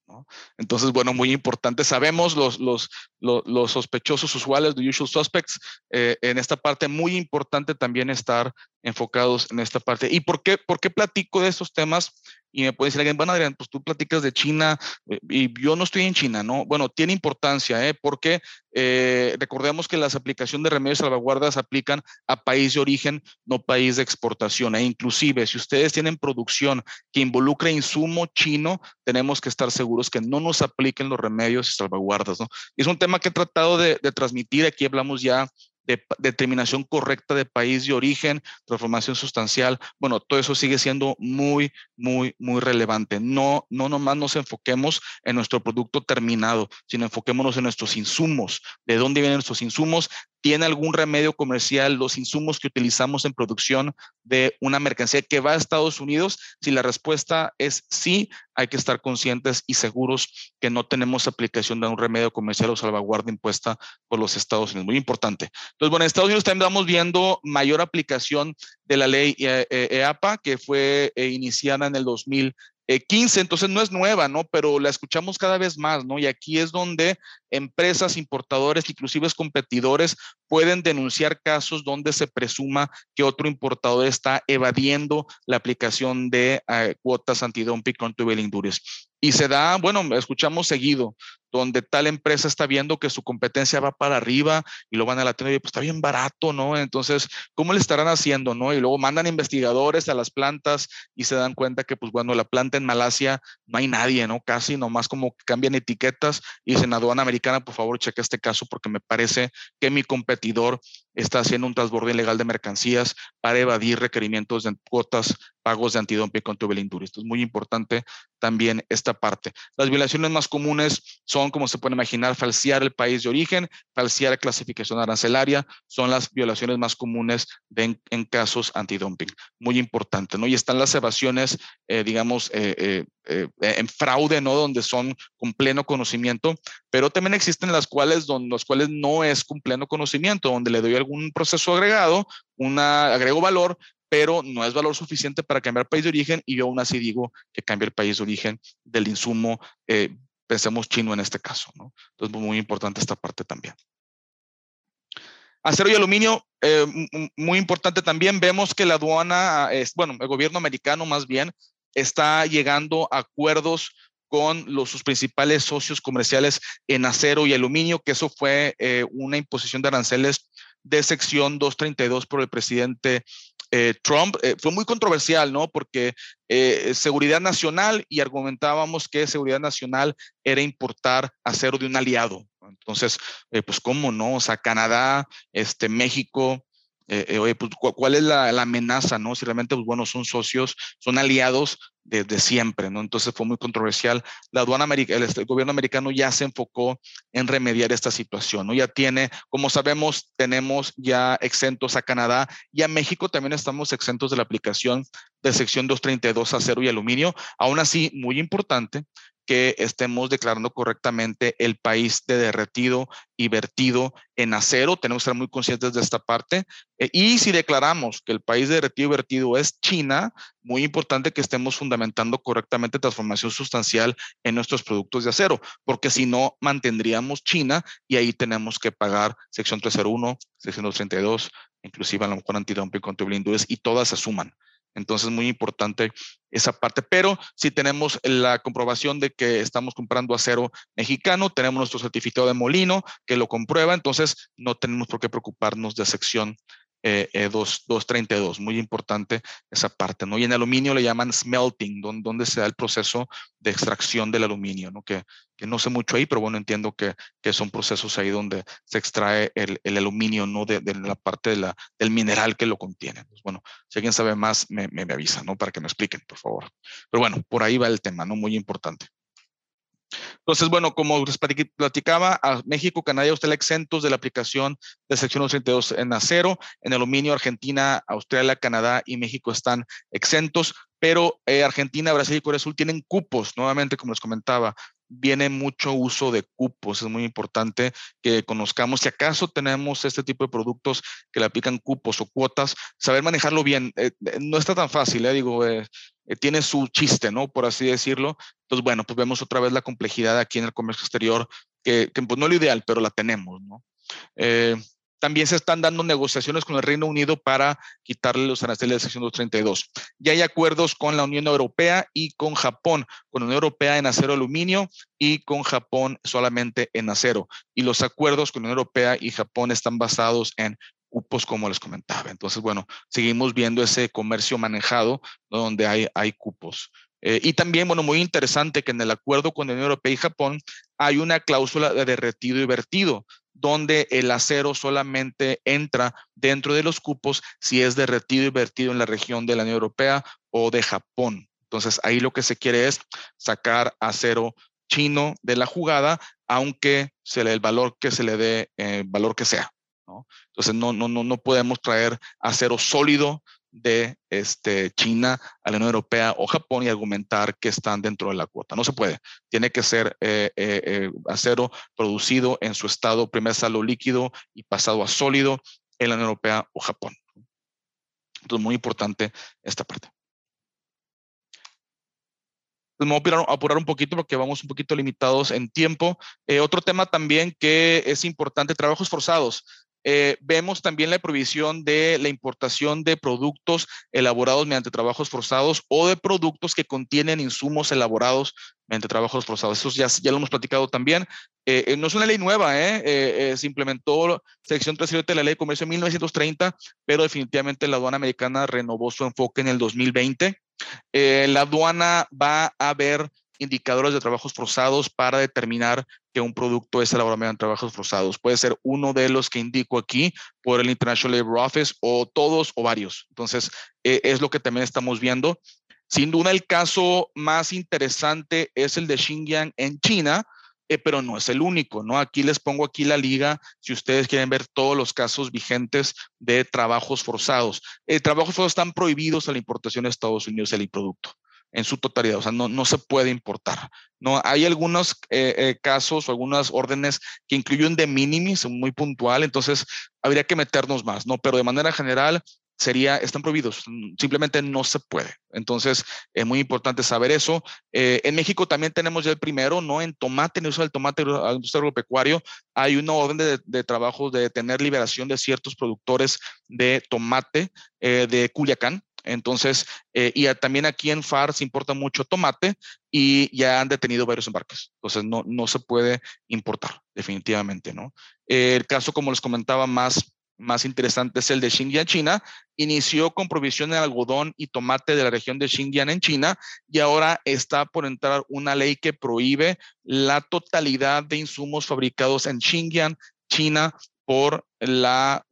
Entonces, bueno, muy importante. Sabemos los, los, los, sospechosos usuales, the usual suspects, eh, en esta parte muy importante también estar enfocados en esta parte. ¿Y por qué, por qué platico de estos temas? y me puede decir alguien, bueno, Adrián, pues tú platicas de China eh, y yo no estoy en China, ¿no? Bueno, tiene importancia, ¿eh? Porque eh, recordemos que las aplicaciones de remedios salvaguardas aplican a país de origen, no país de exportación. E inclusive, si ustedes tienen producción que involucra insumo chino, tenemos que estar seguros que no nos apliquen los remedios y salvaguardas, ¿no? Y es un tema que he tratado de transmitir, aquí hablamos ya de determinación correcta de país de origen, transformación sustancial, bueno, todo eso sigue siendo muy, muy, muy relevante. No, no nomás nos enfoquemos en nuestro producto terminado, sino enfoquémonos en nuestros insumos, de dónde vienen nuestros insumos, ¿Tiene algún remedio comercial los insumos que utilizamos en producción de una mercancía que va a Estados Unidos? Si la respuesta es sí, hay que estar conscientes y seguros que no tenemos aplicación de un remedio comercial o salvaguarda impuesta por los Estados Unidos. Muy importante. Entonces, bueno, en Estados Unidos también estamos viendo mayor aplicación de la ley EAPA, que fue eh, iniciada en el 2000 15, eh, entonces no es nueva, ¿no? Pero la escuchamos cada vez más, ¿no? Y aquí es donde empresas, importadores, inclusive competidores, pueden denunciar casos donde se presuma que otro importador está evadiendo la aplicación de eh, cuotas antidumping con Indures. Y se da, bueno, escuchamos seguido, donde tal empresa está viendo que su competencia va para arriba y lo van a la tienda y pues está bien barato, ¿no? Entonces, ¿cómo le estarán haciendo, no? Y luego mandan investigadores a las plantas y se dan cuenta que, pues bueno, la planta en Malasia no hay nadie, ¿no? Casi, nomás como cambian etiquetas y dicen aduana americana, por favor, cheque este caso porque me parece que mi competidor está haciendo un transborde ilegal de mercancías para evadir requerimientos de cuotas, pagos de antidumping con Tubelinduri. Esto es muy importante también esta parte. Las violaciones más comunes son, como se puede imaginar, falsear el país de origen, falsear la clasificación arancelaria, son las violaciones más comunes de, en, casos antidumping. Muy importante, ¿no? Y están las evasiones, eh, digamos, eh, eh, eh, en fraude, ¿no? Donde son con pleno conocimiento, pero también existen las cuales, donde, los cuales no es con pleno conocimiento, donde le doy algún proceso agregado, una, agrego valor, pero no es valor suficiente para cambiar país de origen y yo aún así digo que cambia el país de origen del insumo, eh, pensemos chino en este caso. Entonces, muy importante esta parte también. Acero y aluminio, eh, muy importante también. Vemos que la aduana, es, bueno, el gobierno americano más bien, está llegando a acuerdos con sus principales socios comerciales en acero y aluminio, que eso fue eh, una imposición de aranceles de sección 232 por el presidente eh, Trump. Eh, fue muy controversial, ¿no? Porque seguridad nacional y argumentábamos que seguridad nacional era importar acero de un aliado. Entonces, pues, ¿cómo no? O sea, Canadá, este, México, eh, eh, oye, pues, ¿cuál es la, amenaza, no? Si realmente, pues, bueno, son socios, son aliados desde siempre, ¿no? Entonces fue muy controversial. La aduana americana, el, gobierno americano ya se enfocó en remediar esta situación, ¿no? Ya tiene, como sabemos, tenemos ya exentos a Canadá y a México también estamos exentos de la aplicación de sección 232 acero y aluminio. Aún así, muy importante, que estemos declarando correctamente el país de derretido y vertido en acero. Tenemos que estar muy conscientes de esta parte. Eh, y si declaramos que el país de derretido y vertido es China, muy importante que estemos fundamentando correctamente transformación sustancial en nuestros productos de acero, porque si no, mantendríamos China y ahí tenemos que pagar sección 301, sección 232, inclusive a lo mejor antidumping con y todas se suman. Entonces, muy importante esa parte. Pero si tenemos la comprobación de que estamos comprando acero mexicano, tenemos nuestro certificado de molino que lo comprueba, entonces no tenemos por qué preocuparnos de sección eh, 232. Eh, muy importante esa parte, ¿no? Y en aluminio le llaman smelting, donde, se da el proceso de extracción del aluminio, ¿no? Que, que no sé mucho ahí, pero bueno, entiendo que, que son procesos ahí donde se extrae el, el aluminio, ¿no? De, de, la parte de la, del mineral que lo contiene. Pues bueno, si alguien sabe más, me, me avisa, ¿no? Para que me expliquen, por favor. Pero bueno, por ahí va el tema, ¿no? Muy importante. Entonces, bueno, como les platicaba, a México, Canadá y Australia exentos de la aplicación de sección 32 en acero. En aluminio, Argentina, Australia, Canadá y México están exentos, pero eh, Argentina, Brasil y Corea del Sur tienen cupos, nuevamente, como les comentaba, viene mucho uso de cupos. Es muy importante que conozcamos si acaso tenemos este tipo de productos que le aplican cupos o cuotas, saber manejarlo bien. Eh, eh, no está tan fácil, ¿eh? digo, tiene su chiste, ¿no? Por así decirlo. Entonces, bueno, pues vemos otra vez la complejidad aquí en el comercio exterior, que, que pues no es lo ideal, pero la tenemos, ¿no? También se están dando negociaciones con el Reino Unido para quitarle los aranceles de sección 232. Ya hay acuerdos con la Unión Europea y con Japón, con la Unión Europea en acero aluminio y con Japón solamente en acero. Y los acuerdos con la Unión Europea y Japón están basados en cupos, como les comentaba. Entonces, bueno, seguimos viendo ese comercio manejado donde hay, hay cupos. Eh, y también, bueno, muy interesante que en el acuerdo con la Unión Europea y Japón hay una cláusula de derretido y vertido, donde el acero solamente entra dentro de los cupos si es derretido y vertido en la región de la Unión Europea o de Japón. Entonces, ahí lo que se quiere es sacar acero chino de la jugada, aunque se le el valor que se le dé, el valor que sea. Entonces, no, no, no, no podemos traer acero sólido de este, China a la Unión Europea o Japón y argumentar que están dentro de la cuota. No se puede. Tiene que ser eh, eh, eh, acero producido en su estado primer estado líquido y pasado a sólido en la Unión Europea o Japón. Entonces, muy importante esta parte. Entonces, me voy a apurar, un poquito porque vamos un poquito limitados en tiempo. otro tema también que es importante, trabajos forzados. Eh, vemos también la prohibición de la importación de productos elaborados mediante trabajos forzados o de productos que contienen insumos elaborados mediante trabajos forzados. Eso ya, ya lo hemos platicado también. Eh, eh, no es una ley nueva, se implementó sección 37 de la Ley de Comercio en 1930, pero definitivamente la aduana americana renovó su enfoque en el 2020. la aduana va a ver indicadores de trabajos forzados para determinar que un producto es elaborado mediante trabajos forzados. Puede ser uno de los que indico aquí por el International Labor Office o todos o varios. Entonces, eh, es lo que también estamos viendo. Sin duda, el caso más interesante es el de Xinjiang en China, eh, pero no es el único, ¿no? Aquí les pongo aquí la liga, si ustedes quieren ver todos los casos vigentes de trabajos forzados. Eh, trabajos forzados están prohibidos a la importación de Estados Unidos del producto en su totalidad, o sea, no, no se puede importar. No, hay algunos eh, eh, casos o algunas órdenes que incluyen de minimis, muy puntual, entonces habría que meternos más, ¿no? Pero de manera general sería, están prohibidos, simplemente no se puede. Entonces, es muy importante saber eso. Eh, en México también tenemos ya el primero, ¿no? En tomate, en el uso del tomate agropecuario, hay una orden de, de, trabajo de tener liberación de ciertos productores de tomate de Culiacán, entonces, eh, y también aquí en FAR se importa mucho tomate y ya han detenido varios embarques. Entonces, no, no se puede importar, definitivamente, ¿no? el caso, como les comentaba, más, más interesante es el de Xinjiang, China. Inició con provisión de algodón y tomate de la región de Xinjiang en China y ahora está por entrar una ley que prohíbe la totalidad de insumos fabricados en Xinjiang, China, por la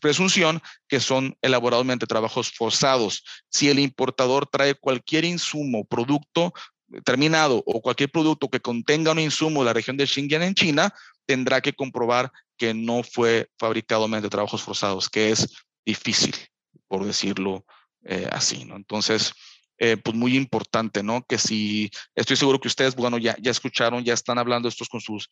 presunción que son elaborados mediante trabajos forzados. Si el importador trae cualquier insumo, producto terminado o cualquier producto que contenga un insumo de la región de Xinjiang en China, tendrá que comprobar que no fue fabricado mediante trabajos forzados, que es difícil, por decirlo eh, así, ¿no? Entonces, eh, pues muy importante, ¿no? Que si, estoy seguro que ustedes, bueno, ya, ya escucharon, ya están hablando estos con sus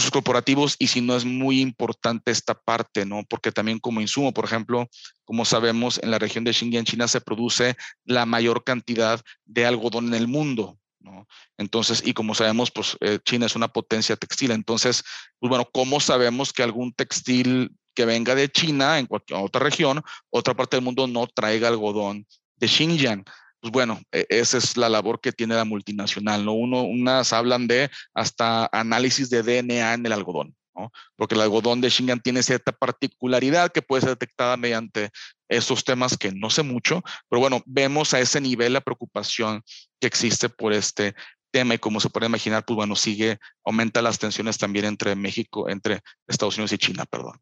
sus corporativos y si no es muy importante esta parte, ¿no? Porque también como insumo, por ejemplo, como sabemos, en la región de Xinjiang, China, se produce la mayor cantidad de algodón en el mundo, ¿no? Entonces, y como sabemos, pues eh, China es una potencia textil. Entonces, pues bueno, ¿cómo sabemos que algún textil que venga de China en cualquier otra región, otra parte del mundo no traiga algodón de Xinjiang? Pues bueno, e, esa es la labor que tiene la multinacional, ¿no? Uno, unas hablan de hasta análisis de DNA en el algodón, ¿no? Porque el algodón de Xinjiang tiene cierta particularidad que puede ser detectada mediante esos temas que no sé mucho, pero bueno, vemos a ese nivel la preocupación que existe por este tema y como se puede imaginar, pues bueno, sigue, aumenta las tensiones también entre México, entre Estados Unidos y China, perdón.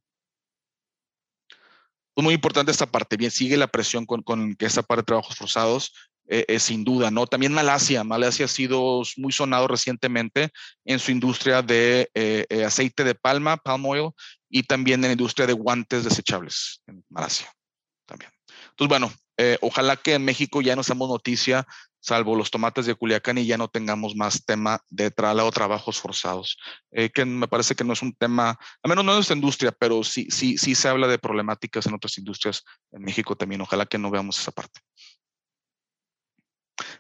Es muy importante esta parte, bien, sigue la presión con, con esta parte de trabajos forzados eh, eh, sin duda, ¿no? También Malasia, Malasia ha sido muy sonado recientemente en su industria de eh, aceite de palma, palm oil, y también en la industria de guantes desechables en Malasia también. Entonces, bueno, ojalá que en México ya no seamos noticia, salvo los tomates de Culiacán, y ya no tengamos más tema de traslado trabajos forzados, que me parece que no es un tema, a menos no en nuestra industria, pero sí, sí, sí se habla de problemáticas en otras industrias en México también. Ojalá que no veamos esa parte.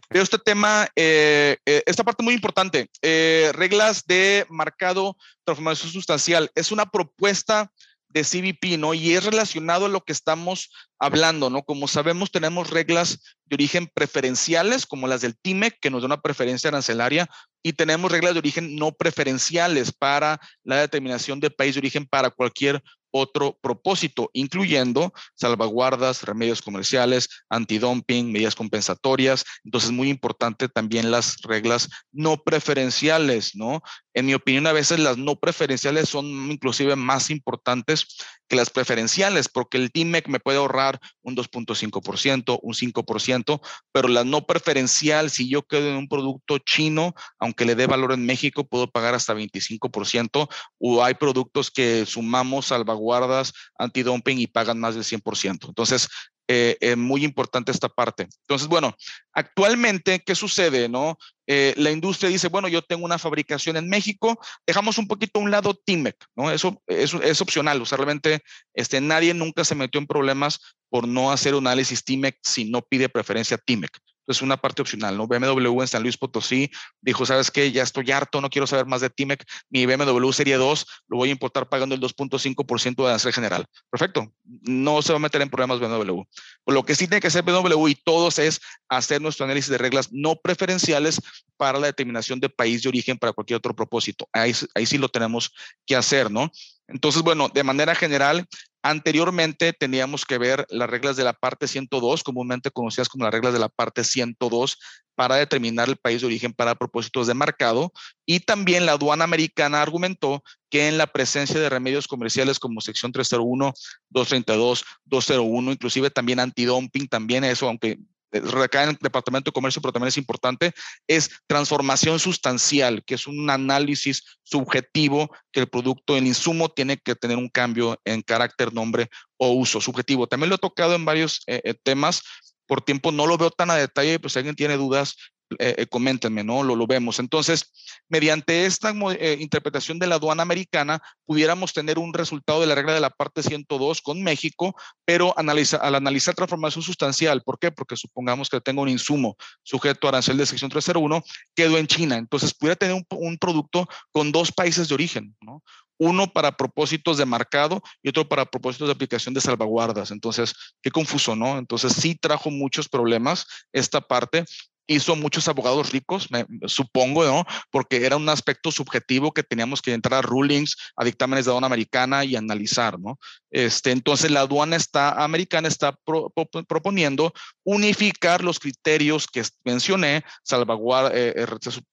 Pero este tema, eh, eh, esta parte muy importante, eh, reglas de marcado transformación sustancial, es una propuesta de CBP, ¿no? Y es relacionado a lo que estamos hablando, ¿no? Como sabemos, tenemos reglas de origen preferenciales, como las del TIMEC, que nos da una preferencia arancelaria, y tenemos reglas de origen no preferenciales para la determinación de país de origen para cualquier otro propósito, incluyendo salvaguardas, remedios comerciales, antidumping, medidas compensatorias. Entonces, muy importante también las reglas no preferenciales, ¿no? En mi opinión, a veces las no preferenciales son inclusive más importantes que las preferenciales, porque el TIMEC me puede ahorrar un 2.5%, un 5%, pero la no preferencial, si yo quedo en un producto chino, aunque le dé valor en México, puedo pagar hasta 25%, o hay productos que sumamos salvaguardas, antidumping y pagan más del 100%. Entonces, es eh, eh, muy importante esta parte. Entonces, bueno, actualmente, ¿qué sucede? No? Eh, la industria dice, bueno, yo tengo una fabricación en México, dejamos un poquito a un lado TIMEC, ¿no? Eso, es opcional, o sea, este, nadie nunca se metió en problemas por no hacer un análisis TIMEC si no pide preferencia TIMEC es una parte opcional, ¿no? BMW en San Luis Potosí dijo, ¿sabes qué? Ya estoy harto, no quiero saber más de Timec, mi BMW Serie 2 lo voy a importar pagando el 2.5% de arancel general. Perfecto, no se va a meter en problemas BMW. lo que sí tiene que hacer BMW y todos es hacer nuestro análisis de reglas no preferenciales para la determinación de país de origen para cualquier otro propósito. Ahí, ahí sí lo tenemos que hacer, ¿no? Entonces, bueno, de manera general, Anteriormente teníamos que ver las reglas de la parte 102, comúnmente conocidas como las reglas de la parte 102, para determinar el país de origen para propósitos de mercado. Y también la aduana americana argumentó que en la presencia de remedios comerciales como sección 301, 232, 201, inclusive también antidumping, también eso, aunque recae en el Departamento de Comercio, pero también es importante, es transformación sustancial, que es un análisis subjetivo que el producto, el insumo tiene que tener un cambio en carácter, nombre o uso subjetivo. También lo he tocado en varios eh, eh, temas. Por tiempo no lo veo tan a detalle, pues si alguien tiene dudas, eh, eh, coméntenme, ¿no? Lo, lo vemos. Entonces, mediante esta eh, interpretación de la aduana americana, pudiéramos tener un resultado de la regla de la parte 102 con México, pero analiza, al analizar transformación sustancial, ¿por qué? Porque supongamos que tengo un insumo sujeto a arancel de sección 301, quedó en China. Entonces, pudiera tener un, un producto con dos países de origen, ¿no? uno para propósitos de marcado y otro para propósitos de aplicación de salvaguardas. Entonces, qué confuso, ¿no? Entonces, sí trajo muchos problemas esta parte hizo muchos abogados ricos, supongo, ¿no? Porque era un aspecto subjetivo que teníamos que entrar a rulings, a dictámenes de aduana americana y analizar, ¿no? Este, entonces la aduana está, americana está proponiendo unificar los criterios que mencioné, salvaguarda, eh, eh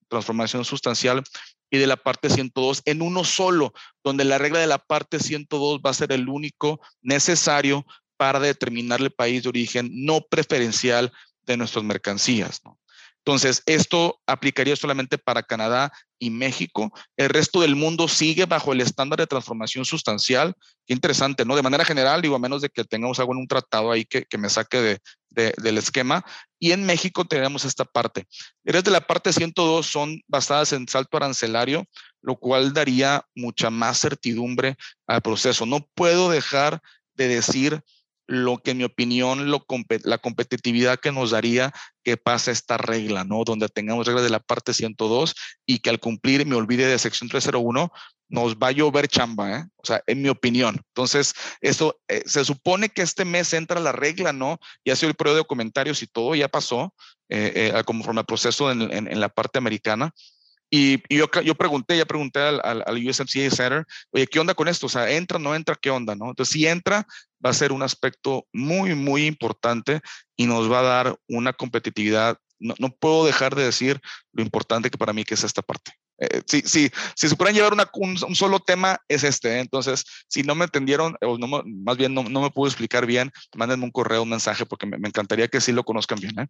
transformación sustancial y de la parte 102 en uno solo, donde la regla de la parte 102 va a ser el único necesario para determinar el país de origen no preferencial de nuestras mercancías. ¿no? Entonces, esto aplicaría solamente para Canadá y México. El resto del mundo sigue bajo el estándar de transformación sustancial. Qué interesante, ¿no? De manera general, digo, a menos de que tengamos algo en un tratado ahí que, me saque de, del esquema. Y en México tenemos esta parte. Eres de la parte 102 son basadas en salto arancelario, lo cual daría mucha más certidumbre al proceso. No puedo dejar de decir lo que en mi opinión la competitividad que nos daría que pase esta regla, ¿no? Donde tengamos reglas de la parte 102 y que al cumplir me olvide de sección 301, nos va a llover chamba, ¿eh? O sea, en mi opinión. Entonces, eso eh, se supone que este mes entra la regla, ¿no? Ya sido el periodo de comentarios y todo, ya pasó, eh, eh, conforme al proceso en, en la parte americana. Y, yo, yo pregunté, ya pregunté al, al, USMCA Center, oye, ¿qué onda con esto? O sea, ¿entra, no entra? ¿Qué onda? ¿no? Entonces, si entra, va a ser un aspecto muy, muy importante y nos va a dar una competitividad. No, no puedo dejar de decir lo importante que para mí que es esta parte. Eh, si, si, si se pudieran llevar una, un, solo tema, es este. ¿eh? Entonces, si no me entendieron, o no, más bien no, no me pude explicar bien, mándenme un correo, un mensaje, porque me, me encantaría que sí lo conozcan bien. ¿eh?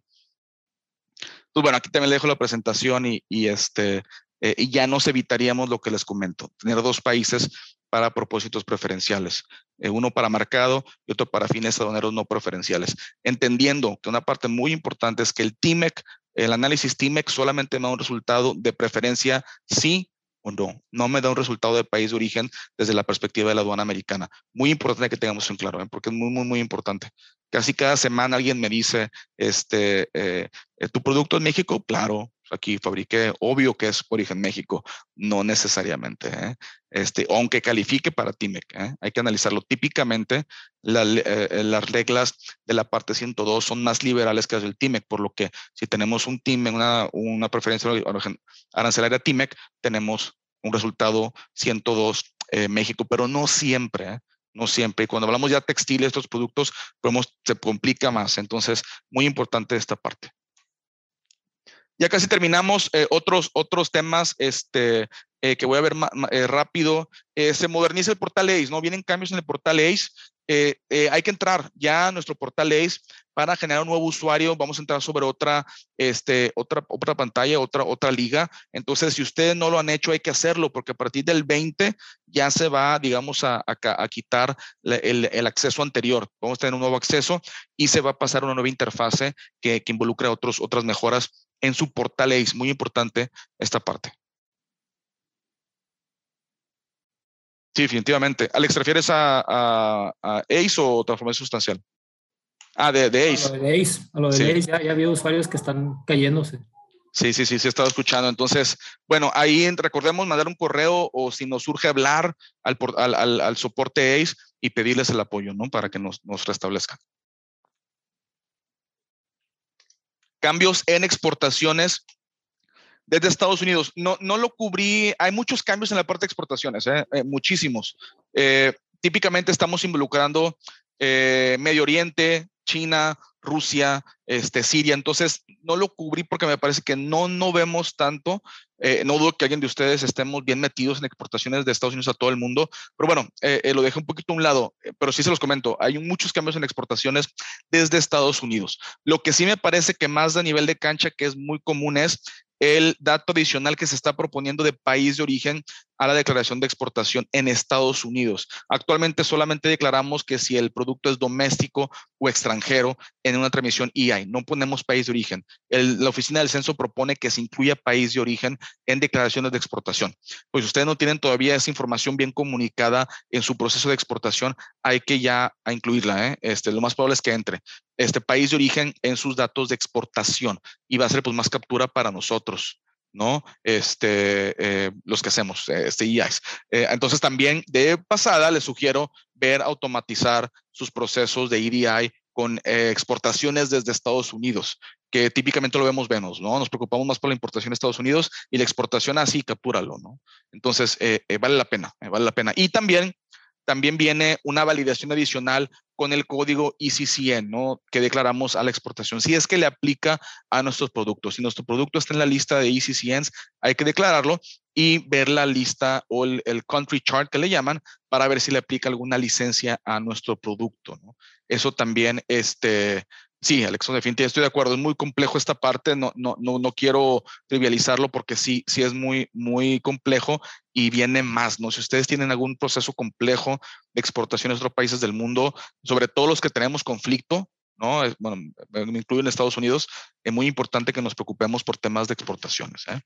Pues bueno, aquí también le dejo la presentación y, este, eh, y ya nos evitaríamos lo que les comento, tener dos países para propósitos preferenciales, eh, uno para marcado y otro para fines aduaneros no preferenciales, entendiendo que una parte muy importante es que el TIMEC, el análisis TIMEC solamente me da un resultado de preferencia sí o no. No me da un resultado de país de origen desde la perspectiva de la aduana americana. Muy importante que tengamos eso en claro, ¿eh? porque es muy, muy, muy importante. Casi cada semana alguien me dice, este, eh, ¿tu producto es México? Claro, aquí fabriqué, obvio que es origen México, no necesariamente, este, aunque califique para TIMEC, hay que analizarlo. Típicamente las reglas de la parte 102 son más liberales que las del TIMEC, por lo que si tenemos un TIMEC, una, una preferencia arancelaria TIMEC, tenemos un resultado 102 México, pero no siempre no siempre. Y cuando hablamos ya textiles, estos productos, podemos, se complica más. Entonces, muy importante esta parte. Ya casi terminamos. Eh, otros, otros temas este, eh, que voy a ver eh, rápido. se moderniza el portal ACE, ¿no? Vienen cambios en el portal ACE. Hay que entrar ya a nuestro portal ACE para generar un nuevo usuario. Vamos a entrar sobre otra, este, otra, otra pantalla, otra, otra liga. Entonces, si ustedes no lo han hecho, hay que hacerlo porque a partir del 20 ya se va, digamos, a, quitar el, el, acceso anterior. Vamos a tener un nuevo acceso y se va a pasar una nueva interfase que, que involucra otros, otras mejoras en su portal ACE. Muy importante esta parte. Sí, definitivamente. Alex, ¿te refieres a, ACE o transformación sustancial? Ah, de, ACE. A lo de ACE, a lo de ACE ya, ya había usuarios que están cayéndose. Sí, sí, sí, sí, he estado escuchando. Entonces, bueno, ahí recordemos mandar un correo o si nos surge hablar al, al, al, soporte ACE y pedirles el apoyo, ¿no? Para que nos, nos restablezcan. cambios en exportaciones desde Estados Unidos. No, no lo cubrí, hay muchos cambios en la parte de exportaciones, ¿eh? Eh, muchísimos. Eh, típicamente estamos involucrando Medio Oriente, China, Rusia, este, Siria. Entonces, no lo cubrí porque me parece que no, no vemos tanto. Eh, no dudo que alguien de ustedes estemos bien metidos en exportaciones de Estados Unidos a todo el mundo, pero bueno, eh, eh, lo dejé un poquito a un lado, pero sí se los comento. Hay muchos cambios en exportaciones desde Estados Unidos. Lo que sí me parece que más a nivel de cancha, que es muy común, es el dato adicional que se está proponiendo de país de origen a la declaración de exportación en Estados Unidos. Actualmente solamente declaramos que si el producto es doméstico o extranjero en una transmisión EI, no ponemos país de origen. la oficina del censo propone que se incluya país de origen en declaraciones de exportación. Pues ustedes no tienen todavía esa información bien comunicada en su proceso de exportación, hay que ya incluirla. ¿eh? Este, lo más probable es que entre este país de origen en sus datos de exportación y va a ser pues más captura para nosotros. ¿No? Este, eh, los que hacemos, eh, este EIs. Eh, entonces también de pasada les sugiero ver automatizar sus procesos de EDI con exportaciones desde Estados Unidos, que típicamente lo vemos menos, ¿no? Nos preocupamos más por la importación de Estados Unidos y la exportación así, captúralo, ¿no? Entonces, vale la pena, vale la pena. Y también también viene una validación adicional con el código ECCN, ¿no? Que declaramos a la exportación. Si es que le aplica a nuestros productos. Si nuestro producto está en la lista de ECCNs, hay que declararlo y ver la lista o el, country chart que le llaman para ver si le aplica alguna licencia a nuestro producto, ¿no? Eso también, este, Sí, Alex, definitivamente estoy de acuerdo. Es muy complejo esta parte. No, no, no, quiero trivializarlo porque sí, sí es muy, muy complejo y viene más, ¿no? Si ustedes tienen algún proceso complejo de exportación a otros países del mundo, sobre todo los que tenemos conflicto, ¿no? Bueno, me incluyo en Estados Unidos, es muy importante que nos preocupemos por temas de exportaciones. ¿eh?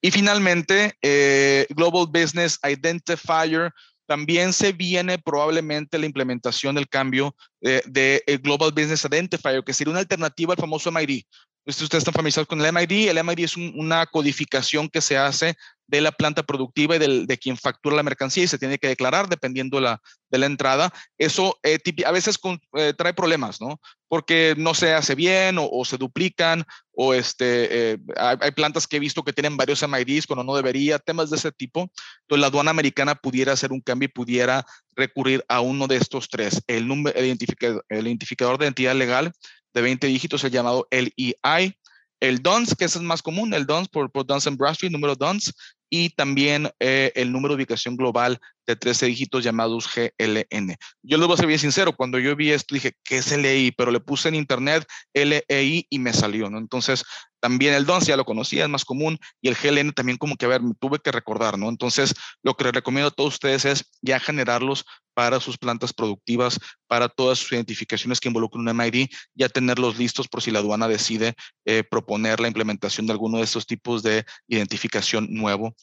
Y finalmente, eh, Global Business Identifier también se viene probablemente la implementación del cambio de, Global Business Identifier, que sería una alternativa al famoso MID. Ustedes están familiarizados con el MID. El MID es una codificación que se hace de la planta productiva y del, de quien factura la mercancía y se tiene que declarar dependiendo la, de la entrada. Eso eh, a veces eh, trae problemas, ¿no? Porque no se hace bien o, se duplican o este, eh, hay, plantas que he visto que tienen varios MIDs cuando no debería, temas de ese tipo. Entonces la aduana americana pudiera hacer un cambio y pudiera recurrir a uno de estos tres, el, el, identificador, el identificador de identidad legal de 20 dígitos, el llamado LEI, el DONS, que es el más común, el DONS por, por Duns Bradstreet, número DONS, y también eh, el número de ubicación global de 13 dígitos llamados GLN. Yo les voy a ser bien sincero, cuando yo vi esto dije, ¿qué es LEI? Pero le puse en internet LEI y me salió, ¿no? Entonces, también el DONS ya lo conocía, es más común, y el GLN también como que, a ver, me tuve que recordar, ¿no? Entonces, lo que les recomiendo a todos ustedes es ya generarlos para sus plantas productivas, para todas sus identificaciones que involucren un MID, ya tenerlos listos por si la aduana decide eh, proponer la implementación de alguno de estos tipos de identificación nuevo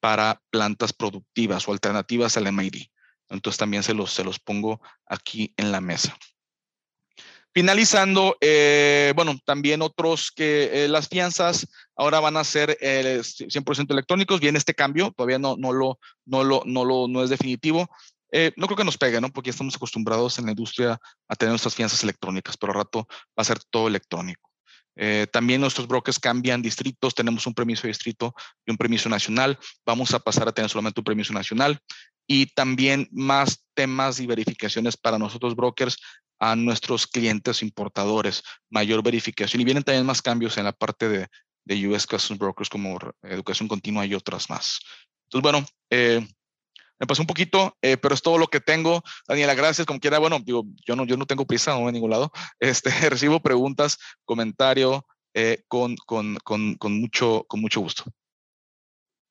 para plantas productivas o alternativas al MID. Entonces también se los, se los pongo aquí en la mesa. Finalizando, eh, bueno, también otros que eh, las fianzas ahora van a ser 100% electrónicos. Viene este cambio, todavía no, no, lo, no, lo, no, lo, no es definitivo. Eh, no creo que nos pegue, ¿no? Porque estamos acostumbrados en la industria a tener nuestras fianzas electrónicas, pero al rato va a ser todo electrónico. Eh, también nuestros brokers cambian distritos, tenemos un permiso de distrito y un permiso nacional, vamos a pasar a tener solamente un permiso nacional y también más temas y verificaciones para nosotros brokers a nuestros clientes importadores, mayor verificación y vienen también más cambios en la parte de, de US Customs Brokers como educación continua y otras más. Entonces, bueno, eh, me pasó un poquito, eh, pero es todo lo que tengo. Daniela, gracias. Como quiera, bueno, digo, yo no, yo no tengo prisa, no en ningún lado. Este, recibo preguntas, comentario eh, con, con, con, con, mucho, con mucho gusto.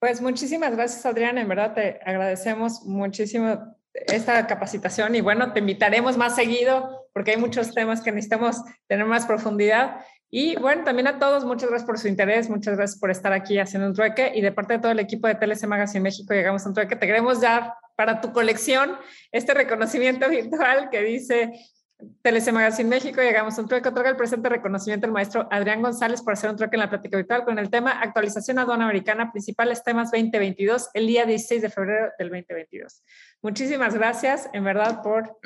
Pues muchísimas gracias, Adrián. En verdad te agradecemos muchísimo esta capacitación y bueno, te invitaremos más seguido porque hay muchos temas que necesitamos tener más profundidad. Y bueno, también a todos, muchas gracias por su interés, muchas gracias por estar aquí haciendo un trueque y de parte de todo el equipo de TLC Magazine México llegamos a un trueque. Te queremos dar para tu colección este reconocimiento virtual que dice TLC Magazine México, llegamos a un trueque. Otorga el presente reconocimiento al maestro Adrián González por hacer un trueque en la plática virtual con el tema Actualización aduana americana, principales temas 2022, el día 16 de febrero del 2022. Muchísimas gracias, en verdad, por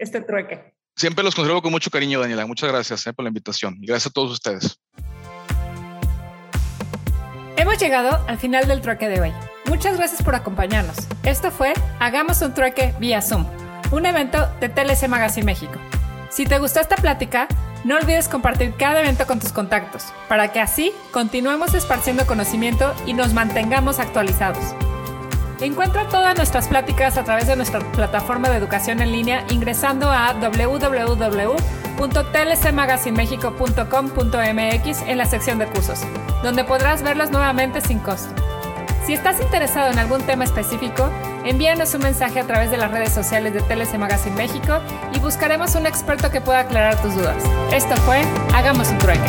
este trueque. Siempre los conservo con mucho cariño, Daniela. Muchas gracias eh, por la invitación. Y gracias a todos ustedes. Hemos llegado al final del trueque de hoy. Muchas gracias por acompañarnos. Esto fue Hagamos un trueque vía Zoom un evento de TLC Magazine México. Si te gustó esta plática, no olvides compartir cada evento con tus contactos, para que así continuemos esparciendo conocimiento y nos mantengamos actualizados. Encuentra todas nuestras pláticas a través de nuestra plataforma de educación en línea ingresando a www.tlcmagazinemexico.com.mx en la sección de cursos, donde podrás verlas nuevamente sin costo. Si estás interesado en algún tema específico, envíanos un mensaje a través de las redes sociales de TLC Magazine México y buscaremos un experto que pueda aclarar tus dudas. Esto fue Hagamos un trueque.